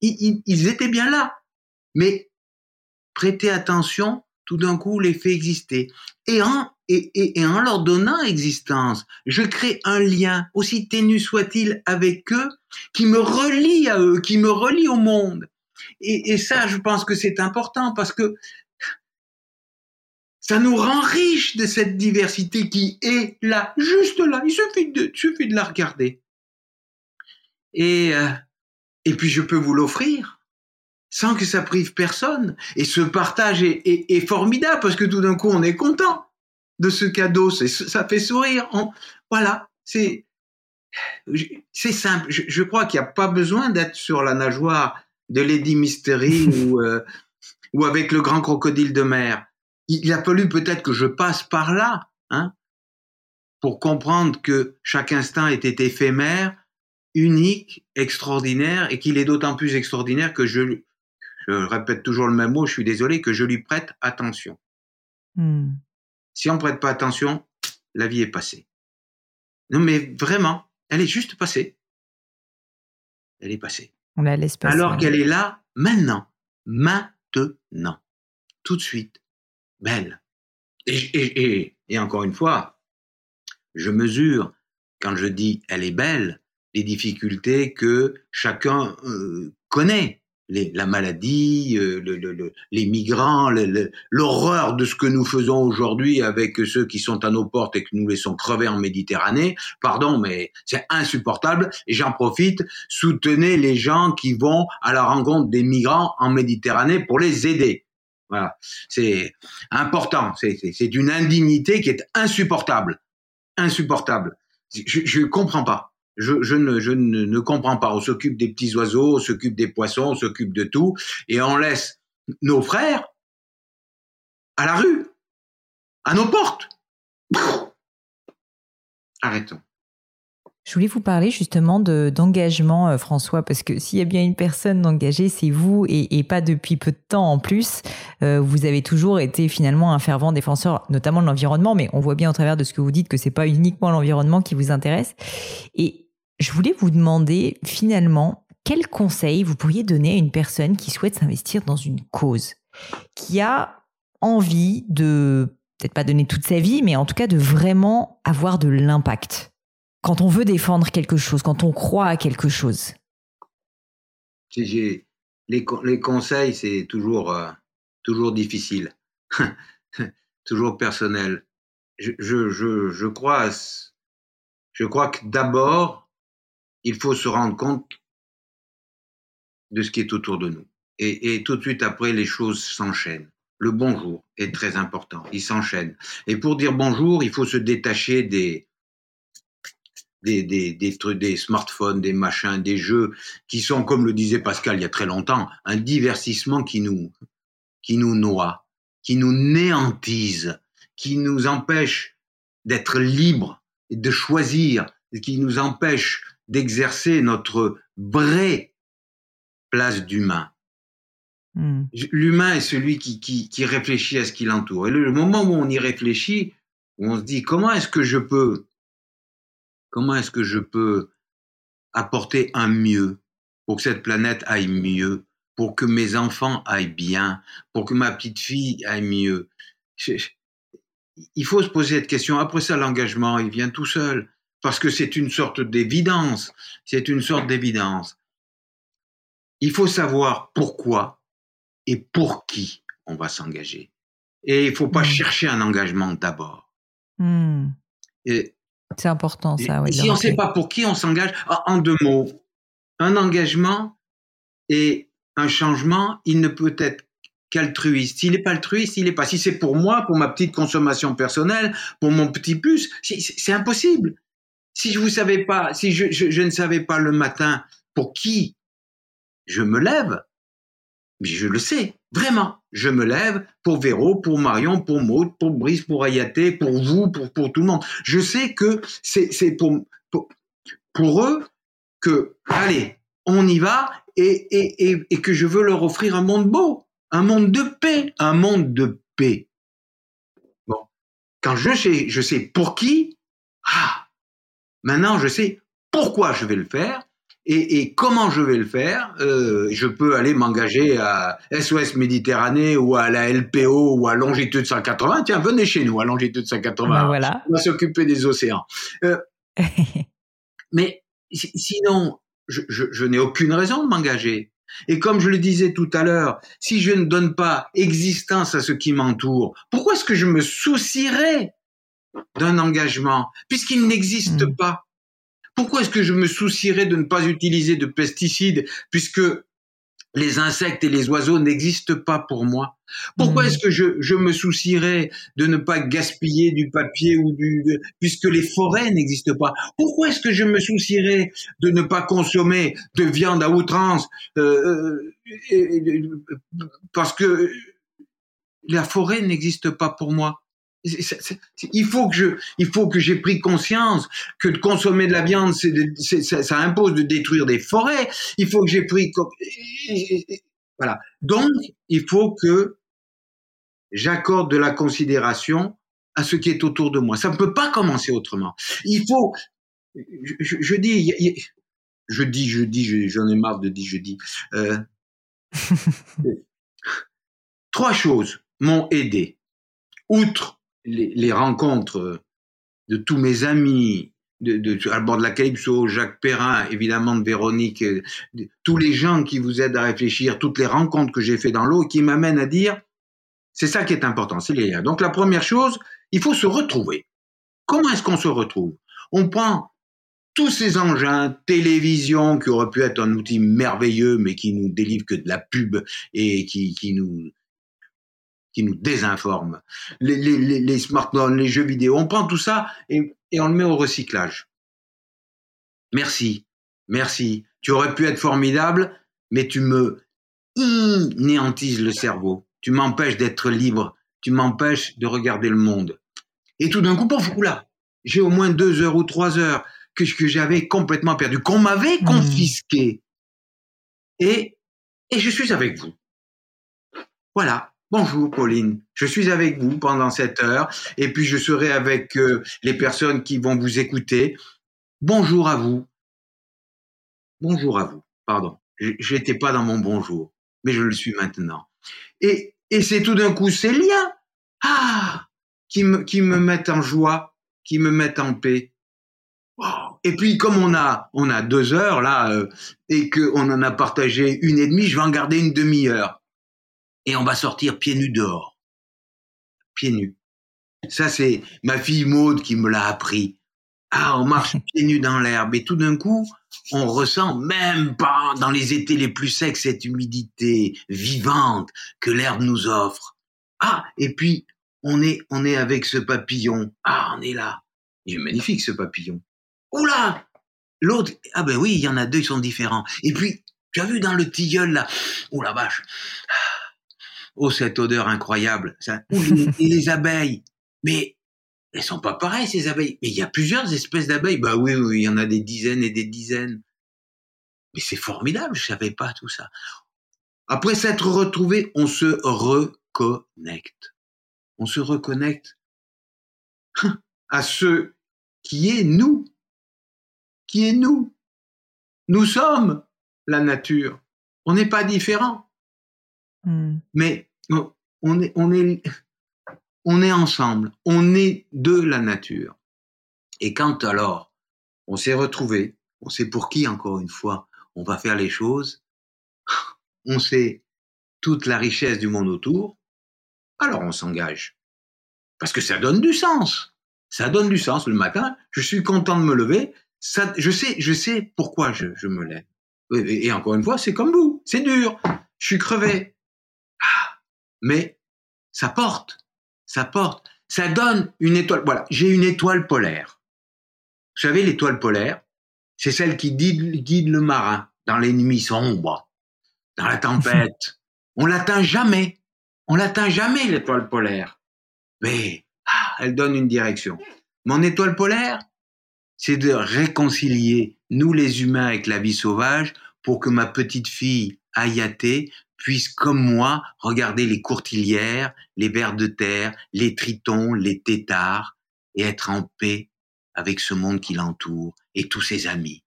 Ils, ils- ils étaient bien là. Mais prêter attention, tout d'un coup, les fait exister. Et en, et, en leur donnant existence, je crée un lien, aussi ténu soit-il, avec eux, qui me relie à eux, qui me relie au monde. Et, ça, je pense que c'est important parce que ça nous rend riche de cette diversité qui est là, juste là. Il suffit de, la regarder. Et, euh, et puis je peux vous l'offrir sans que ça prive personne. Et ce partage est, formidable parce que tout d'un coup on est content de ce cadeau. Ça fait sourire. voilà, c'est c'est simple. Je, je crois qu'il n'y a pas besoin d'être sur la nageoire de Lady Mystery ou euh, ou avec le grand crocodile de mer. Il a fallu peut-être que je passe par là, hein, pour comprendre que chaque instant était éphémère, unique, extraordinaire, et qu'il est d'autant plus extraordinaire que je, je répète toujours le même mot, je suis désolé, que je lui prête attention. Hmm. Si on prête pas attention, la vie est passée. Non, mais vraiment, elle est juste passée. Elle est passée. On la laisse passer. Alors qu'elle est là maintenant, maintenant, tout de suite, belle. Et, et, et, et encore une fois, je mesure quand je dis elle est belle, les difficultés que chacun euh, connaît. La maladie, euh, le, le, les migrants, l'horreur de ce que nous faisons aujourd'hui avec ceux qui sont à nos portes et que nous laissons crever en Méditerranée. Pardon, mais c'est insupportable. Et j'en profite, soutenez les gens qui vont à la rencontre des migrants en Méditerranée pour les aider. Voilà, c'est important. C'est une indignité qui est insupportable, insupportable. Je ne comprends pas. Je, ne, comprends pas. On s'occupe des petits oiseaux, on s'occupe des poissons, on s'occupe de tout, et on laisse nos frères à la rue, à nos portes. Arrêtons. Je voulais vous parler justement de d'engagement, euh, François, parce que s'il y a bien une personne engagée, c'est vous, et, et, pas depuis peu de temps en plus. Euh, vous avez toujours été finalement un fervent défenseur, notamment de l'environnement, mais on voit bien au travers de ce que vous dites que c'est pas uniquement l'environnement qui vous intéresse. Et je voulais vous demander finalement quel conseil vous pourriez donner à une personne qui souhaite s'investir dans une cause, qui a envie de peut-être pas donner toute sa vie, mais en tout cas de vraiment avoir de l'impact? Quand on veut défendre quelque chose, quand on croit à quelque chose. Les, les conseils, c'est toujours, euh, toujours difficile, toujours personnel. Je, je, je, crois, je crois que d'abord, il faut se rendre compte de ce qui est autour de nous. Et, tout de suite après, les choses s'enchaînent. Le bonjour est très important, il s'enchaîne. Et pour dire bonjour, il faut se détacher des, smartphones, des machins, des jeux qui sont, comme le disait Pascal il y a très longtemps, un divertissement qui nous, qui nous noie, qui nous néantise, qui nous empêche d'être libres et de choisir, qui nous empêche d'exercer notre vraie place d'humain. Hmm. L'humain est celui qui, qui, qui, réfléchit à ce qui l'entoure. Et le, moment où on y réfléchit, où on se dit comment est-ce que je peux, comment est-ce que je peux apporter un mieux pour que cette planète aille mieux, pour que mes enfants aillent bien, pour que ma petite fille aille mieux? il faut se poser cette question. Après ça, l'engagement, il vient tout seul parce que c'est une sorte d'évidence. C'est une sorte d'évidence. Il faut savoir pourquoi et pour qui on va s'engager. Et il faut pas mmh. chercher un engagement d'abord. Mmh. C'est important ça. Oui, si on ne sait pas pour qui on s'engage, en deux mots, un engagement et un changement, il ne peut être qu'altruiste. S'il n'est pas altruiste, il n'est pas. Si c'est pour moi, pour ma petite consommation personnelle, pour mon petit plus, c'est impossible si je vous savais pas, si je, ne savais pas le matin pour qui je me lève, mais je le sais, vraiment, je me lève pour Véro, pour Marion, pour Maud, pour Brice, pour Ayaté, pour vous, pour, pour tout le monde. Je sais que c'est pour, pour, pour, eux que, allez, on y va et, et, et, et que je veux leur offrir un monde beau, un monde de paix, un monde de paix. Bon, quand je sais, je sais pour qui, ah, Maintenant, je sais pourquoi je vais le faire Et, et, comment je vais le faire euh, Je peux aller m'engager à SOS Méditerranée ou à la LPO ou à longitude 180. Tiens, venez chez nous à longitude 180. Ben voilà. On va s'occuper des océans. Euh, mais sinon, je, je, je n'ai aucune raison de m'engager. Et comme je le disais tout à l'heure, si je ne donne pas existence à ce qui m'entoure, pourquoi est-ce que je me soucierais d'un engagement puisqu'il n'existe hmm. pas Pourquoi est-ce que je me soucierais de ne pas utiliser de pesticides puisque les insectes et les oiseaux n'existent pas pour moi? Pourquoi mmh. est-ce que je, je, me soucierais de ne pas gaspiller du papier ou du puisque les forêts n'existent pas? Pourquoi est-ce que je me soucierais de ne pas consommer de viande à outrance euh, euh parce que la forêt n'existe pas pour moi? Il faut que je, il faut que j'ai pris conscience que de consommer de la viande, c'est, ça, ça, impose de détruire des forêts. Il faut que j'ai pris, voilà. Donc, il faut que j'accorde de la considération à ce qui est autour de moi. Ça ne peut pas commencer autrement. Il faut, je, je dis, je dis, je dis, j'en ai marre de dire, je dis. Euh, trois choses m'ont aidé. Outre les, rencontres de tous mes amis, de, de, de la Calypso, Jacques Perrin, évidemment de Véronique, euh, tous les gens qui vous aident à réfléchir, toutes les rencontres que j'ai fait dans l'eau qui m'amènent à dire, c'est ça qui est important, c'est les liens. Donc la première chose, il faut se retrouver. Comment est-ce qu'on se retrouve? On prend tous ces engins, télévision, qui aurait pu être un outil merveilleux, mais qui nous délivre que de la pub et qui, qui nous qui nous désinforment, les, les, les, smartphones, les jeux vidéo, on prend tout ça et, et on le met au recyclage. Merci, merci. Tu aurais pu être formidable, mais tu me néantises le cerveau. Tu m'empêches d'être libre. Tu m'empêches de regarder le monde. Et tout d'un coup, pouf, là, j'ai au moins deux heures ou trois heures que, que j'avais complètement perdu, qu'on m'avait mmh. confisqué. Et, et je suis avec vous. Voilà. Bonjour Pauline, je suis avec vous pendant cette heure et puis je serai avec euh, les personnes qui vont vous écouter. Bonjour à vous. Bonjour à vous, pardon. Je n'étais pas dans mon bonjour, mais je le suis maintenant. Et, et c'est tout d'un coup ces liens ah, qui, me, qui me mettent en joie, qui me mettent en paix. Et puis comme on a on a deux heures là euh, et qu'on en a partagé une et demie, je vais en garder une demi-heure et on va sortir pieds nus dehors. Pieds nus. Ça, c'est ma fille Maude qui me l'a appris. Ah, on marche pieds nus dans l'herbe et tout d'un coup, on ressent même pas dans les étés les plus secs cette humidité vivante que l'herbe nous offre. Ah, et puis on est on est avec ce papillon. Ah, on est là. Il est magnifique ce papillon. Oula L'autre, ah ben oui, il y en a deux, ils sont différents. Et puis, tu as vu dans le tilleul là, oh la vache, Oh, cette odeur incroyable. Ça. Et les abeilles. Mais elles sont pas pareilles, ces abeilles. Mais il y a plusieurs espèces d'abeilles. Bah oui, oui, il y en a des dizaines et des dizaines. Mais c'est formidable, je savais pas tout ça. Après s'être retrouvé, on se reconnecte. On se reconnecte à ce qui est nous. Qui est nous. Nous sommes la nature. On n'est pas différents. Hmm. Mais on est, on est, on est ensemble, on est de la nature. Et quand alors on s'est retrouvé, on sait pour qui encore une fois on va faire les choses, on sait toute la richesse du monde autour, alors on s'engage. Parce que ça donne du sens. Ça donne du sens le matin. Je suis content de me lever. Ça, je sais, je sais pourquoi je, je me lève. et encore une fois, c'est comme vous. C'est dur. Je suis crevé mais ça porte, ça porte, ça donne une étoile. Voilà, j'ai une étoile polaire. Vous savez, l'étoile polaire, c'est celle qui guide, le marin dans les nuits sombres, dans la tempête. On l'atteint jamais. On l'atteint jamais, l'étoile polaire. Mais ah, elle donne une direction. Mon étoile polaire, c'est de réconcilier nous les humains avec la vie sauvage pour que ma petite fille Ayaté puisse, comme moi, regarder les courtilières, les vers de terre, les tritons, les têtards, et être en paix avec ce monde qui l'entoure et tous ses amis.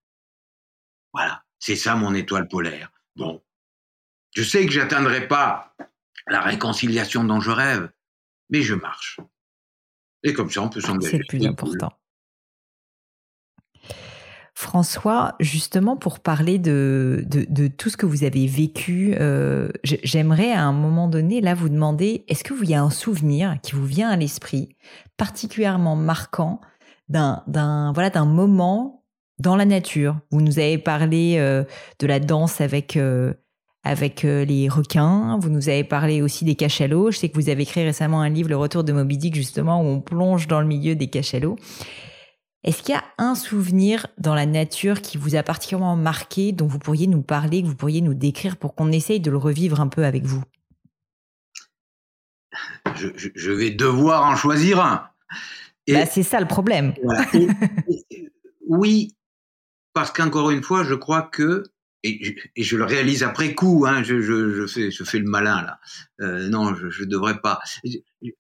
Voilà. C'est ça mon étoile polaire. Bon, je sais que j'atteindrai pas la réconciliation dont je rêve, mais je marche. Et comme ça, on peut s'engager. C'est le plus important. François, justement pour parler de, de, tout ce que vous avez vécu, euh, j'aimerais à un moment donné là vous demander, est-ce que vous y a un souvenir qui vous vient à l'esprit particulièrement marquant d'un voilà d'un moment dans la nature? Vous nous avez parlé euh, de la danse avec euh, avec les requins. Vous nous avez parlé aussi des cachalots. Je sais que vous avez écrit récemment un livre, Le Retour de Moby Dick, justement, où on plonge dans le milieu des cachalots. Est-ce qu'il y a un souvenir dans la nature qui vous a particulièrement marqué, dont vous pourriez nous parler, que vous pourriez nous décrire pour qu'on essaye de le revivre un peu avec vous? Je, vais devoir en choisir un. Bah, c'est ça le problème. oui, parce qu'encore une fois, je crois que, et je, le réalise après coup, hein, je, fais, je fais le malin là. Euh, non, je ne devrais pas.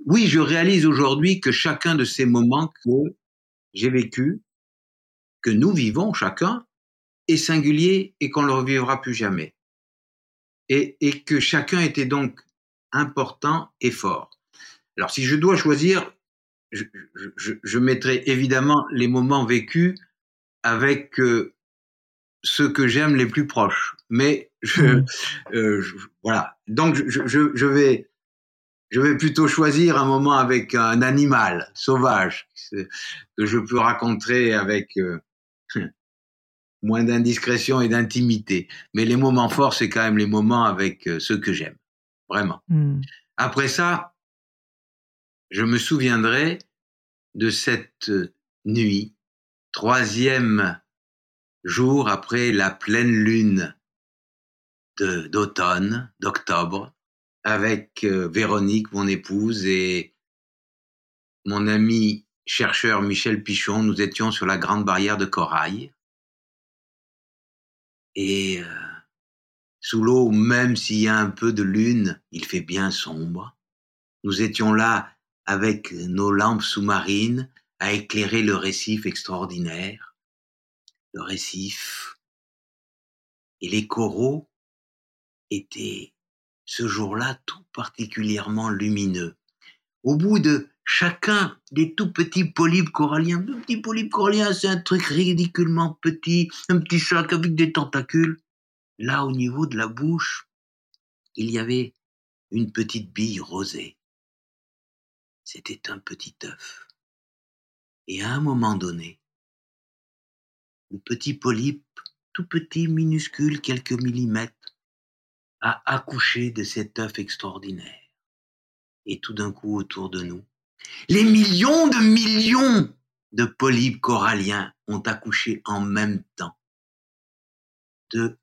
Oui, je réalise aujourd'hui que chacun de ces moments que j'ai vécu, que nous vivons chacun, est singulier et qu'on ne le revivra plus jamais. Et, et que chacun était donc important et fort. Alors si je dois choisir, je, je, je mettrai évidemment les moments vécus avec euh, ceux que j'aime les plus proches. Mais je, mmh. euh, voilà. Donc je, je, vais je vais plutôt choisir un moment avec un animal sauvage que je peux raconter avec euh, moins d'indiscrétion et d'intimité. Mais les moments forts, c'est quand même les moments avec euh, ceux que j'aime, vraiment. Hmm. Après ça, je me souviendrai de cette nuit, troisième jour après la pleine lune d'automne, d'octobre, avec euh, Véronique, mon épouse, et mon ami chercheur Michel Pichon. Nous étions sur la grande barrière de corail. Et euh, sous l'eau, même s'il y a un peu de lune, il fait bien sombre. Nous étions là avec nos lampes sous-marines à éclairer le récif extraordinaire. Le récif. Et les coraux étaient ce jour-là tout particulièrement lumineux. Au bout de chacun des tout petits polypes coralliens, le petit polype corallien, c'est un truc ridiculement petit, un petit sac avec des tentacules. Là, au niveau de la bouche, il y avait une petite bille rosée. C'était un petit œuf. Et à un moment donné, le petit polype, tout petit, minuscule, quelques millimètres, a accouché de cet œuf extraordinaire. Et tout d'un coup, autour de nous, les millions de millions de polypes coralliens ont accouché en même temps de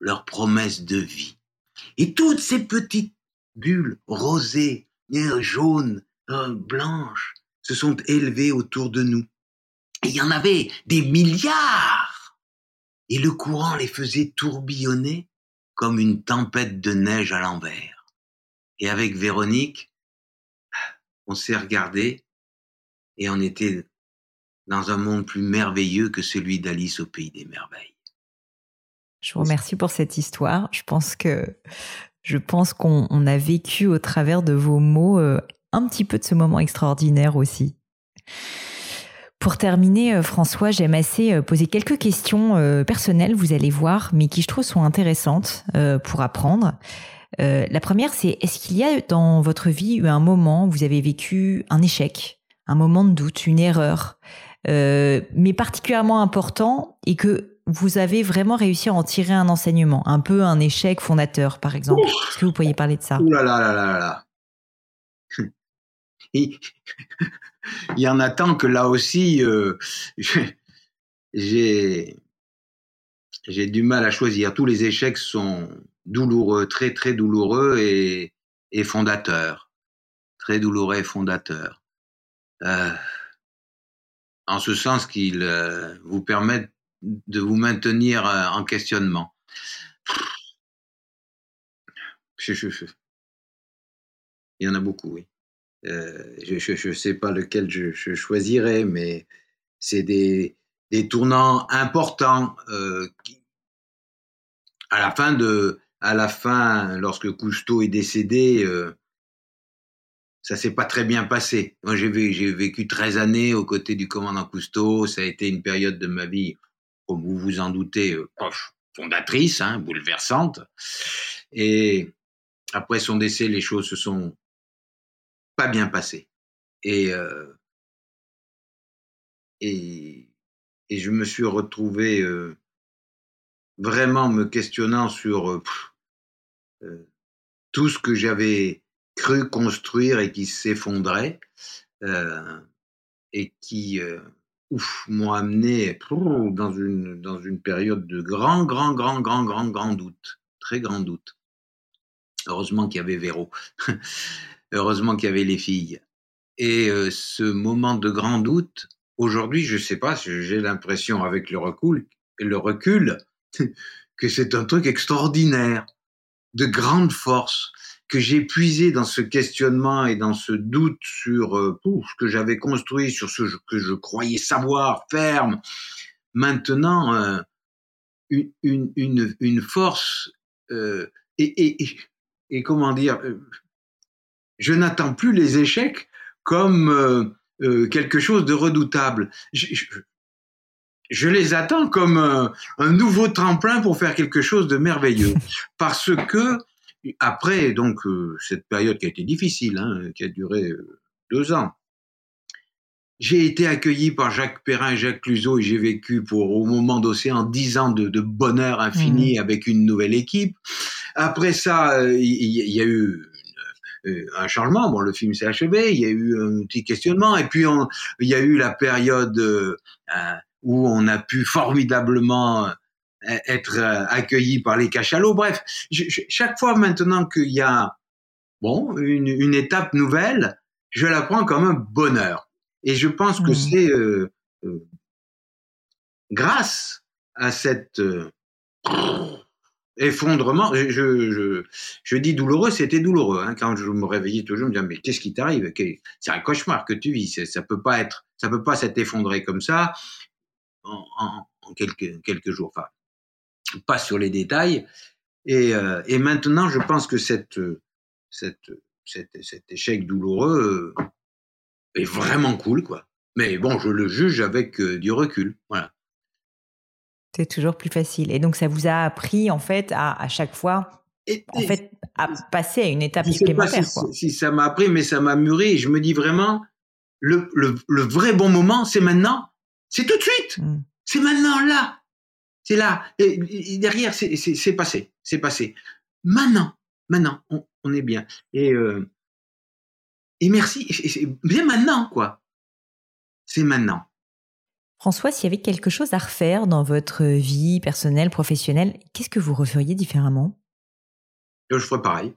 leur promesse de vie. Et toutes ces petites bulles rosées, jaunes, euh, blanches, se sont élevées autour de nous. Et il y en avait des milliards. Et le courant les faisait tourbillonner comme une tempête de neige à l'envers. Et avec Véronique, on s'est regardé et on était dans un monde plus merveilleux que celui d'Alice au pays des merveilles. Je vous remercie pour cette histoire. Je pense que je pense qu'on a vécu au travers de vos mots euh, un petit peu de ce moment extraordinaire aussi. Pour terminer, euh, François, j'aime assez euh, poser quelques questions euh, personnelles, vous allez voir, mais qui je trouve sont intéressantes pour apprendre. la première, c'est est-ce qu'il y a dans votre vie eu un moment où vous avez vécu un échec, un moment de doute, une erreur, mais particulièrement important et que vous avez vraiment réussi à en tirer un enseignement, un peu un échec fondateur, par exemple? Est-ce que vous pourriez parler de ça? Ouh là. Il y en a tant que là aussi, euh, j'ai du mal à choisir. Tous les échecs sont douloureux, très très douloureux et, et fondateurs, très douloureux et fondateurs. Euh, en ce sens qu'ils euh, vous permettent de vous maintenir en questionnement. Il y en a beaucoup, oui. Euh, je ne sais pas lequel je, choisirais, mais c'est des, tournants importants euh, qui, à la fin de, à la fin, lorsque Cousteau est décédé, euh, ça s'est pas très bien passé. Moi, j'ai vécu 13 années aux côtés du commandant Cousteau. Ça a été une période de ma vie, comme vous vous en doutez, euh, fondatrice, hein, bouleversante. Et après son décès, les choses se sont pas bien passées. Et, euh, et, et, je me suis retrouvé euh, vraiment me questionnant sur euh, tout ce que j'avais cru construire et qui s'effondrait et qui m'ont amené dans une, dans une période de grand, grand, grand, grand, grand, grand doute, très grand doute. Heureusement qu'il y avait Véro, heureusement qu'il y avait les filles. Et euh, ce moment de grand doute, aujourd'hui, je sais pas, j'ai l'impression avec le recul, le recul, que c'est un truc extraordinaire, de grande force, que j'ai puisé dans ce questionnement et dans ce doute sur euh, ce que j'avais construit, sur ce que je croyais savoir, ferme, maintenant euh, une, une, une, force euh, et, et, et, comment dire, euh, je n'attends plus les échecs comme euh, euh, quelque chose de redoutable. Je, je, je les attends comme un, un, nouveau tremplin pour faire quelque chose de merveilleux, parce que après, donc, euh, cette période qui a été difficile, hein, qui a duré euh, deux ans, j'ai été accueilli par Jacques Perrin et Jacques Cluzot et j'ai vécu pour au moment d'Océan dix ans de, de, bonheur infini mmh. avec une nouvelle équipe. Après ça, il y, y, a eu un changement. Bon, le film s'est achevé. Il y a eu un petit questionnement et puis il y a eu la période euh, où on a pu formidablement être euh, accueilli par les cachalots. Bref, je, je, chaque fois maintenant qu'il y a bon une, une, étape nouvelle, je la prends comme un bonheur. Et je pense que mmh. c'est euh, euh, grâce à cet euh, effondrement, je, je, je, dis douloureux, c'était douloureux. Hein, quand je me réveillais toujours, je me disais mais qu'est-ce qui t'arrive? C'est un cauchemar que tu vis. Ça peut pas être, ça peut pas s'être effondré comme ça en, quelques quelques jours. Enfin, pas sur les détails. Et, euh, et maintenant, je pense que cette, cette, cette, cet échec douloureux euh, est vraiment cool, quoi. Mais bon, je le juge avec euh, du recul. Voilà. C'est toujours plus facile. Et donc, ça vous a appris, en fait, à, à chaque fois, et, en fait, à passer à une étape supplémentaire. Si, ça m'a appris, mais ça m'a mûri. Et je me dis vraiment, le, le, le vrai bon moment, c'est maintenant. C'est tout de suite. Mm. C'est maintenant, là. C'est là. Et, et derrière, c'est passé. C'est passé. Maintenant, maintenant, on, on, est bien. Et, euh, et merci. C'est bien maintenant, quoi. C'est maintenant. François, s'il y avait quelque chose à refaire dans votre vie personnelle, professionnelle, qu'est-ce que vous referiez différemment? Je ferais pareil.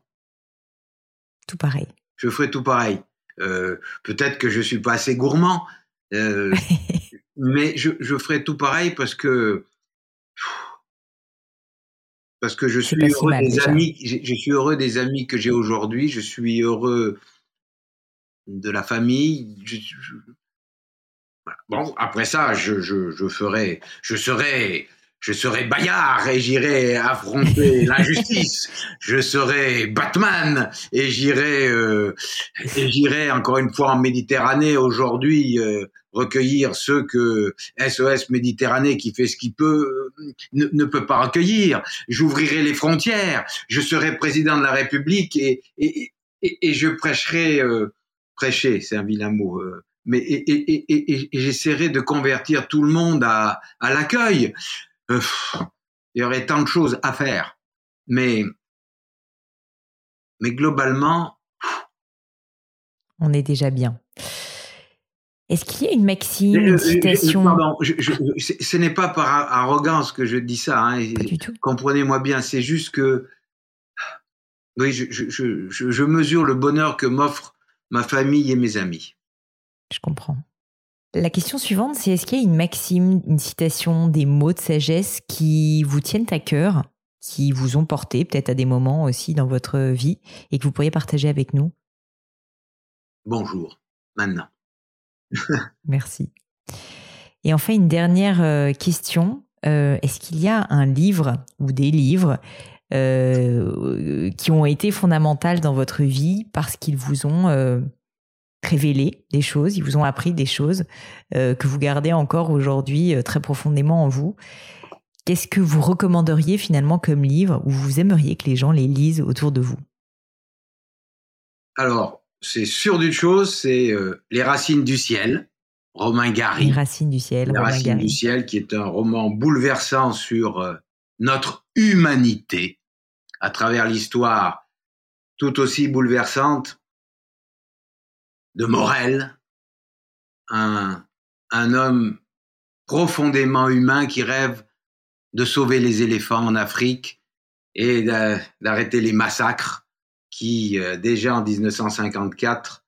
Tout pareil. Je ferais tout pareil. Euh, Peut-être que je suis pas assez gourmand, euh, mais je, je ferais tout pareil parce que parce que je suis heureux mal, des déjà. amis, je, je, suis heureux des amis que j'ai aujourd'hui, je suis heureux de la famille. Je. Bon, après ça, je, je, je ferai, je serai, je serai Bayard et j'irai affronter l'injustice. Je serai Batman et j'irai, euh, et j'irai encore une fois en Méditerranée aujourd'hui. Euh, recueillir ceux que SOS Méditerranée, qui fait ce qu'il peut, ne, ne, peut pas recueillir. J'ouvrirai les frontières, je serai président de la République et, et, et, et je prêcherai, euh, prêcher, c'est un vilain mot, euh, mais et, j'essaierai de convertir tout le monde à, à l'accueil. Euh, il y aurait tant de choses à faire, mais mais globalement, on est déjà bien. Est-ce qu'il y a une maxime, une citation Pardon, je, je, ce n'est pas par arrogance que je dis ça. Hein, Comprenez-moi bien, c'est juste que oui, je, je, mesure le bonheur que m'offre ma famille et mes amis. Je comprends. La question suivante, c'est est-ce qu'il y a une maxime, une citation, des mots de sagesse qui vous tiennent à cœur, qui vous ont porté peut-être à des moments aussi dans votre vie et que vous pourriez partager avec nous? Bonjour, maintenant. Merci. Et enfin, une dernière question. est-ce qu'il y a un livre ou des livres qui ont été fondamentaux dans votre vie parce qu'ils vous ont révélé des choses, ils vous ont appris des choses que vous gardez encore aujourd'hui très profondément en vous. Qu'est-ce que vous recommanderiez finalement comme livre ou vous aimeriez que les gens les lisent autour de vous? Alors, c'est sûr d'une chose, c'est euh, Les Racines du ciel, Romain Gary. Les Racines du ciel, Les Racines du ciel, qui est un roman bouleversant sur euh, notre humanité à travers l'histoire tout aussi bouleversante de Morel, un, homme profondément humain qui rêve de sauver les éléphants en Afrique et d'arrêter les massacres qui, euh, déjà en 1954,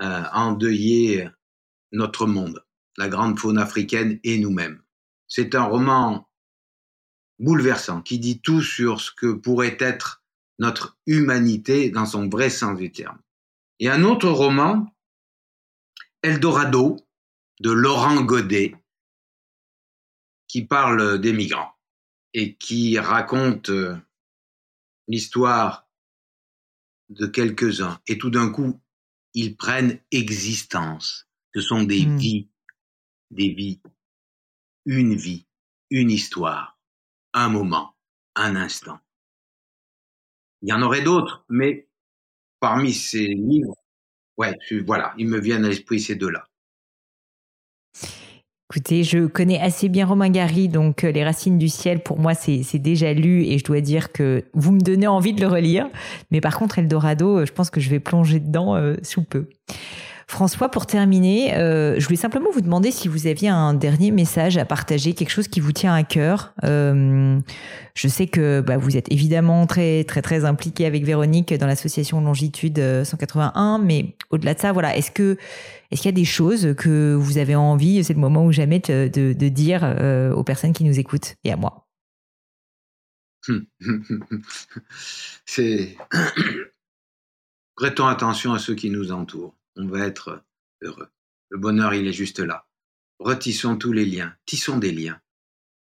euh, endeuillaient notre monde, la grande faune africaine et nous-mêmes. C'est un roman bouleversant qui dit tout sur ce que pourrait être notre humanité dans son vrai sens du terme. Et un autre roman, Eldorado, de Laurent Godet, qui parle des migrants et qui raconte euh, l'histoire de quelques-uns. Et tout d'un coup, ils prennent existence. Ce sont des hmm. vies, des vies, une vie, une histoire, un moment, un instant. Il y en aurait d'autres, mais parmi ces livres, ouais, voilà, ils me viennent à l'esprit ces deux-là. Écoutez, je connais assez bien Romain Gary, donc euh, Les Racines du Ciel, pour moi, c'est déjà lu et je dois dire que vous me donnez envie de le relire. Mais par contre, Eldorado, euh, je pense que je vais plonger dedans euh, sous peu. François, pour terminer, euh, je voulais simplement vous demander si vous aviez un dernier message à partager, quelque chose qui vous tient à cœur. Euh, je sais que bah, vous êtes évidemment très très très impliqué avec Véronique dans l'association Longitude 181, mais au-delà de ça, voilà, est-ce que est-ce qu'il y a des choses que vous avez envie, c'est le moment ou jamais, de, dire euh, aux personnes qui nous écoutent et à moi? C'est prêtons attention à ceux qui nous entourent on va être heureux. Le bonheur, il est juste là. Retissons tous les liens, tissons des liens.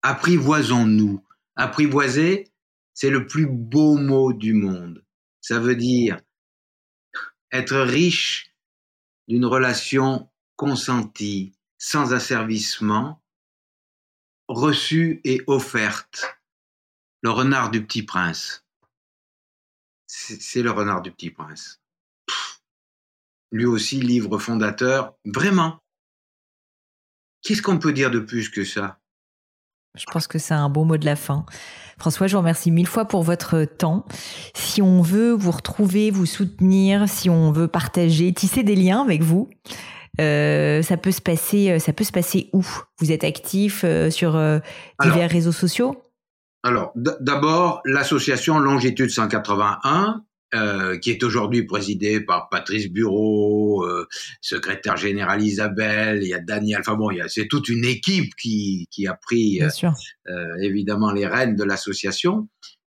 Apprivoisons-nous. Apprivoiser, c'est le plus beau mot du monde. Ça veut dire être riche d'une relation consentie, sans asservissement, reçue et offerte. Le renard du petit prince. C'est le renard du petit prince lui aussi livre fondateur. Vraiment. Qu'est-ce qu'on peut dire de plus que ça? Je pense que c'est un beau mot de la fin. François, je vous remercie mille fois pour votre temps. Si on veut vous retrouver, vous soutenir, si on veut partager, tisser des liens avec vous, euh, ça peut se passer, euh, ça peut se passer où? Vous êtes actif euh, sur divers réseaux sociaux? Alors, d'abord, l'association Longitude 181, euh, qui est aujourd'hui présidé par Patrice Bureau, euh, secrétaire général Isabelle, il y a Daniel, enfin bon, c'est toute une équipe qui, qui a pris euh, évidemment les rênes de l'association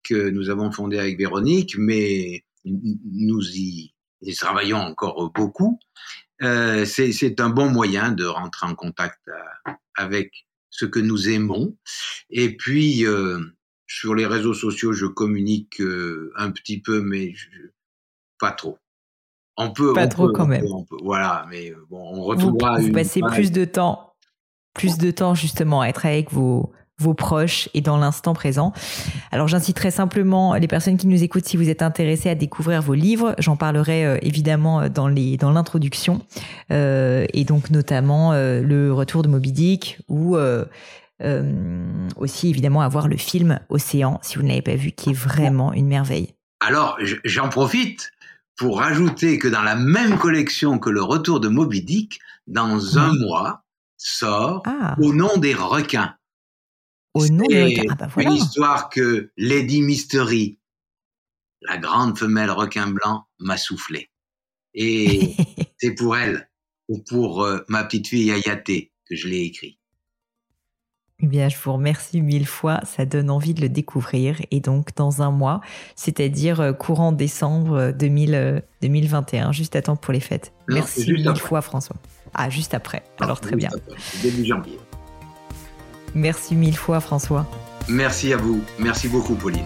que nous avons fondée avec Véronique, mais nous y, y travaillons encore beaucoup. c'est un bon moyen de rentrer en contact avec ce que nous aimons. Et puis, sur les réseaux sociaux, je communique euh, un petit peu, mais pas trop. On peut. Pas trop quand même. voilà, mais euh, bon, on retrouvera. Vous, vous passez plus de temps, plus de temps justement à être avec vos vos proches et dans l'instant présent. Alors j'inciterai simplement les personnes qui nous écoutent si vous êtes intéressés à découvrir vos livres. J'en parlerai euh, évidemment dans les dans l'introduction et donc notamment le retour de Moby Dick ou aussi évidemment avoir le film Océan, si vous ne l'avez pas vu, qui est vraiment une merveille. Alors, j'en profite pour rajouter que dans la même collection que le retour de Moby Dick, dans un mois, sort ah. Au nom des requins. Au nom des requins. Ah bah Une histoire que Lady Mystery, la grande femelle requin blanc, m'a soufflé. Et c'est pour elle, ou pour euh, ma petite fille Ayaté, que je l'ai écrit. Eh bien, je vous remercie mille fois. Ça donne envie de le découvrir. Et donc, dans un mois, c'est-à-dire euh, courant décembre 2000, 2021, euh, juste à temps pour les fêtes. Merci mille fois, François. Ah, juste après. Alors, très bien. début janvier. Merci mille fois François. Merci à vous. Merci beaucoup Pauline.